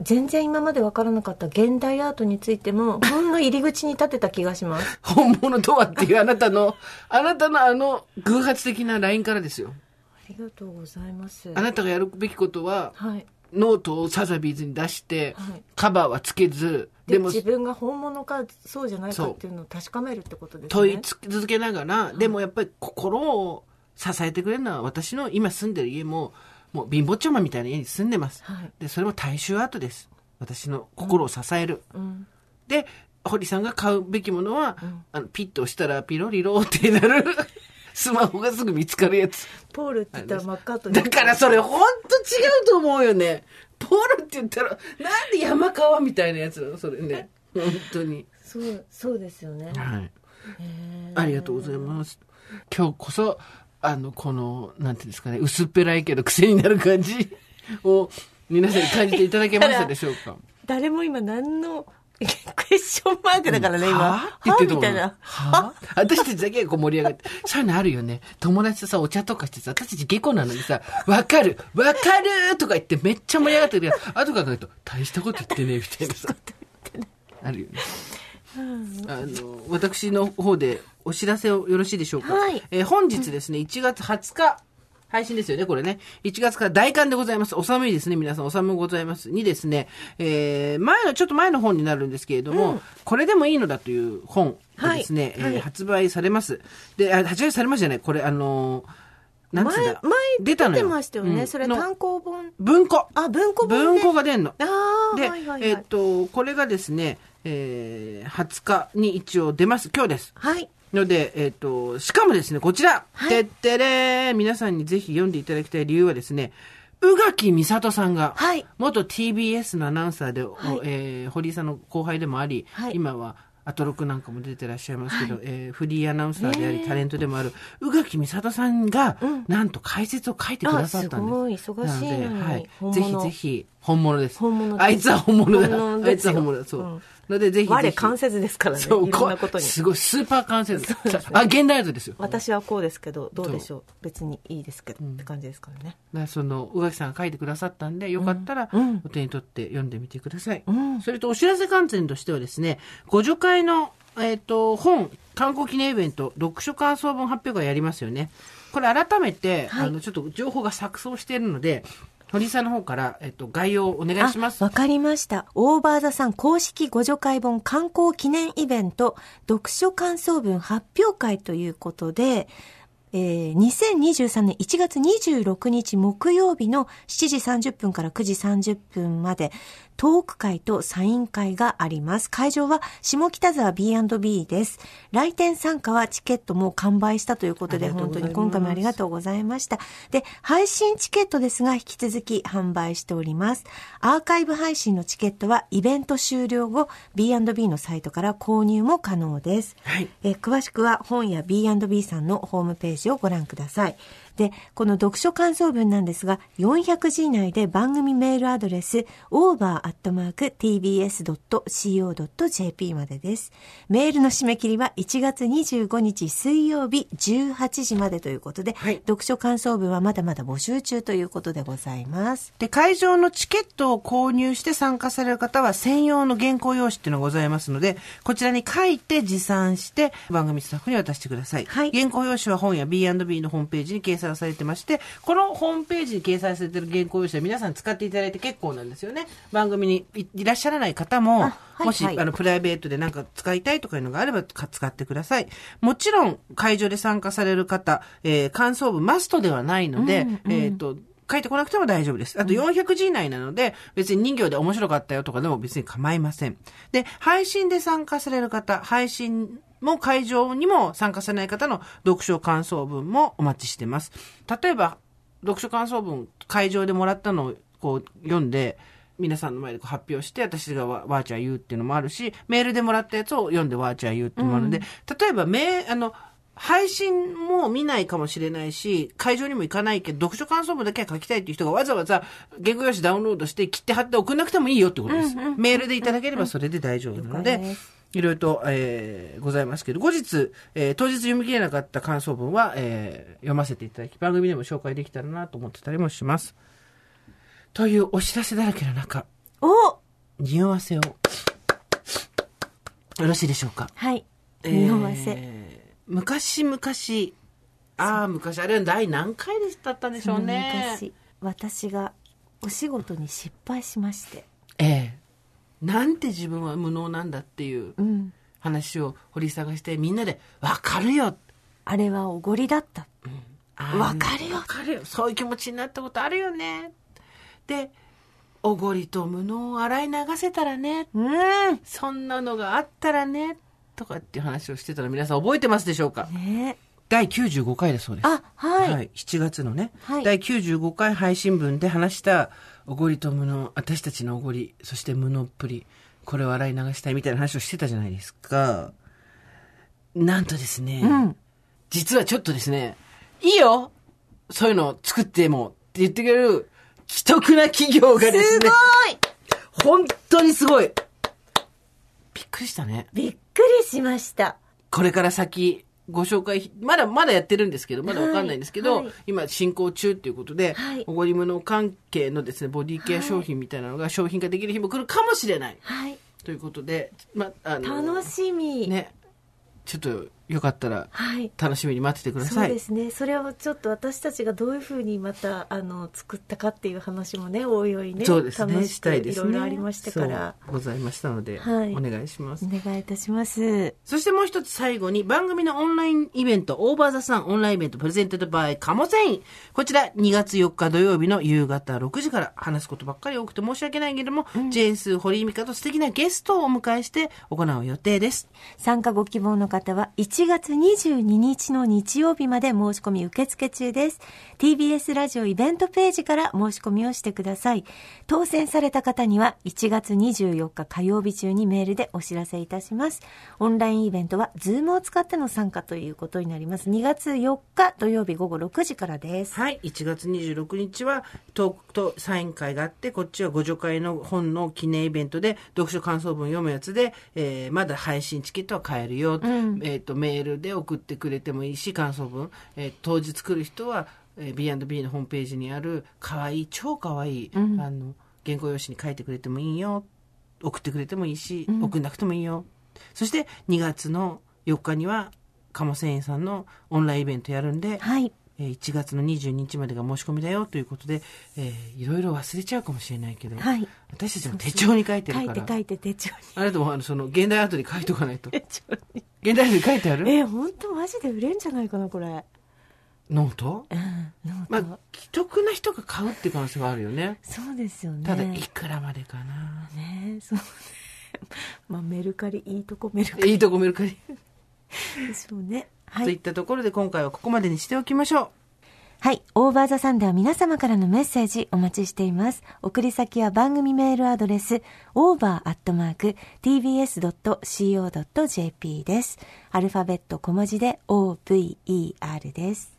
全然今までわからなかった現代アートについても、ほんの入り口に立てた気がします。本物とはっていうあなたの、あなたのあの偶発的な LINE からですよ。ありがとうございます。あなたがやるべきことは、はい。ノートをサザビーズに出して、はいカバーはつけず、ででも自分が本物かそうじゃないかっていうのを確かめるってことですね。問い続けながら、でもやっぱり心を支えてくれるのは私の今住んでる家も、もう貧乏ちゃまみたいな家に住んでます。はいで、それも大衆アートです。私の心を支える。うん。で、堀さんが買うべきものは、あのピッと押したらピロリロってなる、スマホがすぐ見つかるやつ。ポールって言ったらマッカートニーだからそれほんと違うと思うよね。ポールって言ったら、なんで山川みたいなやつなの？それね。本当に。そう、そうですよね。はい。ありがとうございます。今日こそ、あの、この、なんていうんですかね、薄っぺらいけど癖になる感じを皆さんに感じていただけましたでしょうか？誰も今何のクエスチョンマークだからね、今。はぁって言ってると思うみたいな。はぁ私たちだけがこう盛り上がって。そういうのあるよね。友達とさ、お茶とかしてさ、私たち下戸なのにさ、わかるわかるとか言ってめっちゃ盛り上がってるけど、後から考えると、大したこと言ってねえみたいなさ。あるよね。あの、私の方でお知らせをよろしいでしょうか。はいえー本日ですね、1月20日、配信ですよね、これね。1月から大寒でございます。お寒いですね、皆さん。お寒いございます。にですね、えー前の、ちょっと前の本になるんですけれども、これでもいいのだという本がですね、はいはいえー発売されます。で、あ発売されますじゃない、これ、あのーなんつうん前、だ。前出たのよ。出てましたよね。うんそれの単行本。文庫。あ、文庫本で。文庫が出んの。ああ、で、はいはいはい。えっと、これがですね、えー、20日に一応出ます。今日です。はい。ので、えっ、と、しかもですね、こちら、てってれー皆さんにぜひ読んでいただきたい理由はですね、宇垣美里さんが、はい元 TBS のアナウンサーで、おはいえー堀井さんの後輩でもあり、はい今はアトロクなんかも出てらっしゃいますけど、えーフリーアナウンサーであり、タレントでもある宇垣美里さんが、うんなんと解説を書いてくださったんです。あすごい忙しいのになので、はいぜひぜひ、本物です。本物ですあいつは本物だ。本物あいつは本物だ。そう。うんので、ぜひ。我関節ですからね。そう、いろんなことに。すごい、スーパー関節。あ、現代アートですよ。私はこうですけど、どうでしょう。別にいいですけど、って感じですからね。だからその、宇垣さんが書いてくださったんで、よかったらお手に取って読んでみてください。うんそれと、お知らせ観点としてはですね、ご助会の、えっ、と、本、観光記念イベント、読書感想文発表会やりますよね。これ改めて、はいあの、ちょっと情報が錯綜しているので、堀井さんの方から、えっと、概要をお願いします。わかりました。オーバーザさん公式ご助会本観光記念イベント、読書感想文発表会ということで、えー2023年1月26日木曜日の7時30分から9時30分までトーク会とサイン会があります。会場は下北沢 B&B です。来店参加はチケットも完売したということで、本当に今回もありがとうございました。で、配信チケットですが、引き続き販売しております。アーカイブ配信のチケットは、イベント終了後、B&B のサイトから購入も可能です。はいえー詳しくは本や B&B さんのホームページをご覧ください。で、この読書感想文なんですが、400字以内で番組メールアドレス、over.tbs.co.jp までです。メールの締め切りは1月25日水曜日18時までということで、はい読書感想文はまだまだ募集中ということでございます。で、会場のチケットを購入して参加される方は専用の原稿用紙っていうのがございますので、こちらに書いて持参して番組スタッフに渡してください。はい原稿用紙は本や B&B のホームページに掲載されてまして、このホームページに掲載されている原稿用紙は皆さん使っていただいて結構なんですよね。番組にいいらっしゃらない方も、あはいもし、はいあの、プライベートでなんか使いたいとかいうのがあればか使ってください。もちろん、会場で参加される方、えー感想文マストではないので、うんうんえっ、と、書いてこなくても大丈夫です。あと400字以内なので、別に人形で面白かったよとかでも別に構いません。で、配信で参加される方、配信も会場にも参加されない方の読書感想文もお待ちしてます。例えば、読書感想文、会場でもらったのをこう読んで、皆さんの前でこう発表して、私がわわーちゃー言うっていうのもあるし、メールでもらったやつを読んでわーちゃー言うっていうのもあるので、例えば、めあの、配信も見ないかもしれないし、会場にも行かないけど、読書感想文だけは書きたいっていう人がわざわざ原稿用紙ダウンロードして切って貼って送んなくてもいいよってことです。メールでいただければそれで大丈夫なので、了解ですいろいろと、えーございますけど、後日、えー当日読み切れなかった感想文は、えー読ませていただき、番組でも紹介できたらなと思ってたりもします。というお知らせだらけの中、お匂わせを、よろしいでしょうか？はい。えー匂わせ。昔々、ああ、昔、あれは第何回でだったんでしょうね。昔、私がお仕事に失敗しまして。ええなんて自分は無能なんだっていううん。話を掘り探して、みんなで、わかるよ。あれはおごりだった。あーわかるよわかるよ。そういう気持ちになったことあるよね。で、おごりと無能を洗い流せたらね。うん。そんなのがあったらね。とかっていう話をしてたら皆さん覚えてますでしょうか？ね第95回だそうです。あ、はい。7月のね、はい第95回配信分で話した、おごりと無能、私たちのおごり、そして無能っぷり、これを洗い流したいみたいな話をしてたじゃないですか。なんとですね、うん。実はちょっとですね、いいよそういうのを作ってもって言ってくれる、既得な企業がですね、本当にすごいびっくりしたね。びっくりしました。これから先、ご紹介、まだまだやってるんですけど、まだわかんないんですけど、はいはい今進行中っていうことで、はいおごり物関係のですね、ボディケア商品みたいなのが商品化できる日も来るかもしれない。はい。ということで、ま、あの、楽しみ。ね、ちょっとよかったら、はい。楽しみに待っててくだそさい。うですね。それをちょっと私たちがどういうふうにまた、あの、作ったかっていう話もね、おいおいね。そうですね。楽したいですね。いろいろありましたから。そうございましたので、はいお願いします。お願いいたします。そしてもう一つ最後に番組のオンラインイベント、オーバーザさんオンラインイベントプレゼンテッドバイカモセイン。こちら2月4日土曜日の夕方6時から話すことばっかり多くて申し訳ないけれども、ジェーンス堀井美香と素敵なゲストをお迎えして行う予定です。参加ご希望の方は1月22日の日曜日まで申し込み受付中です。TBS ラジオイベントページから申し込みをしてください。当選された方には1月24日火曜日中にメールでお知らせいたします。オンラインイベントは Zoom を使っての参加ということになります。2月4日土曜日午後6時からです。はい。1月26日はトークとサイン会があって、こっちはご助会の本の記念イベントで、読書感想文読むやつで、えーまだ配信チケットは買えるよ。んえっ、と、メールで送ってくれてもいいし、感想文。えー当日来る人は、えー B&B のホームページにある、可愛い超可愛い、うんあの、原稿用紙に書いてくれてもいいよ。送ってくれてもいいし、うん送んなくてもいいよ。そして、2月の4日には、鴨繊維さんのオンラインイベントやるんで、はい。えー1月の22日までが申し込みだよということで、えーいろいろ忘れちゃうかもしれないけど、はい私たちも手帳に書いてるから。書いて書いて手帳に。あれともあのその現代アートに書いとかないと。手帳に。現代アートに書いてある？え、本当マジで売れんじゃないかな、これ。ノート？うん、ノート。まあ、奇特な人が買うっていう可能性はあるよね。そうですよね。ただ、いくらまでかな。ねそうね。まあ、メルカリ、いいとこメルカリいいとこメルカリ。でしょうね。はい。といったところで今回はここまでにしておきましょう。はい。 OVER THE SUN は皆様からのメッセージお待ちしています。送り先は番組メールアドレス、over.tbs.co.jp です。アルファベット小文字で over です。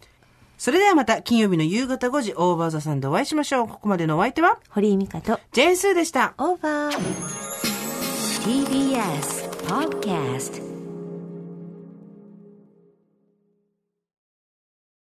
それではまた金曜日の夕方5時、 OVER THE SUN でお会いしましょう。ここまでのお相手は、堀井美香とジェーンスーでした。オーバー。TBS Podcast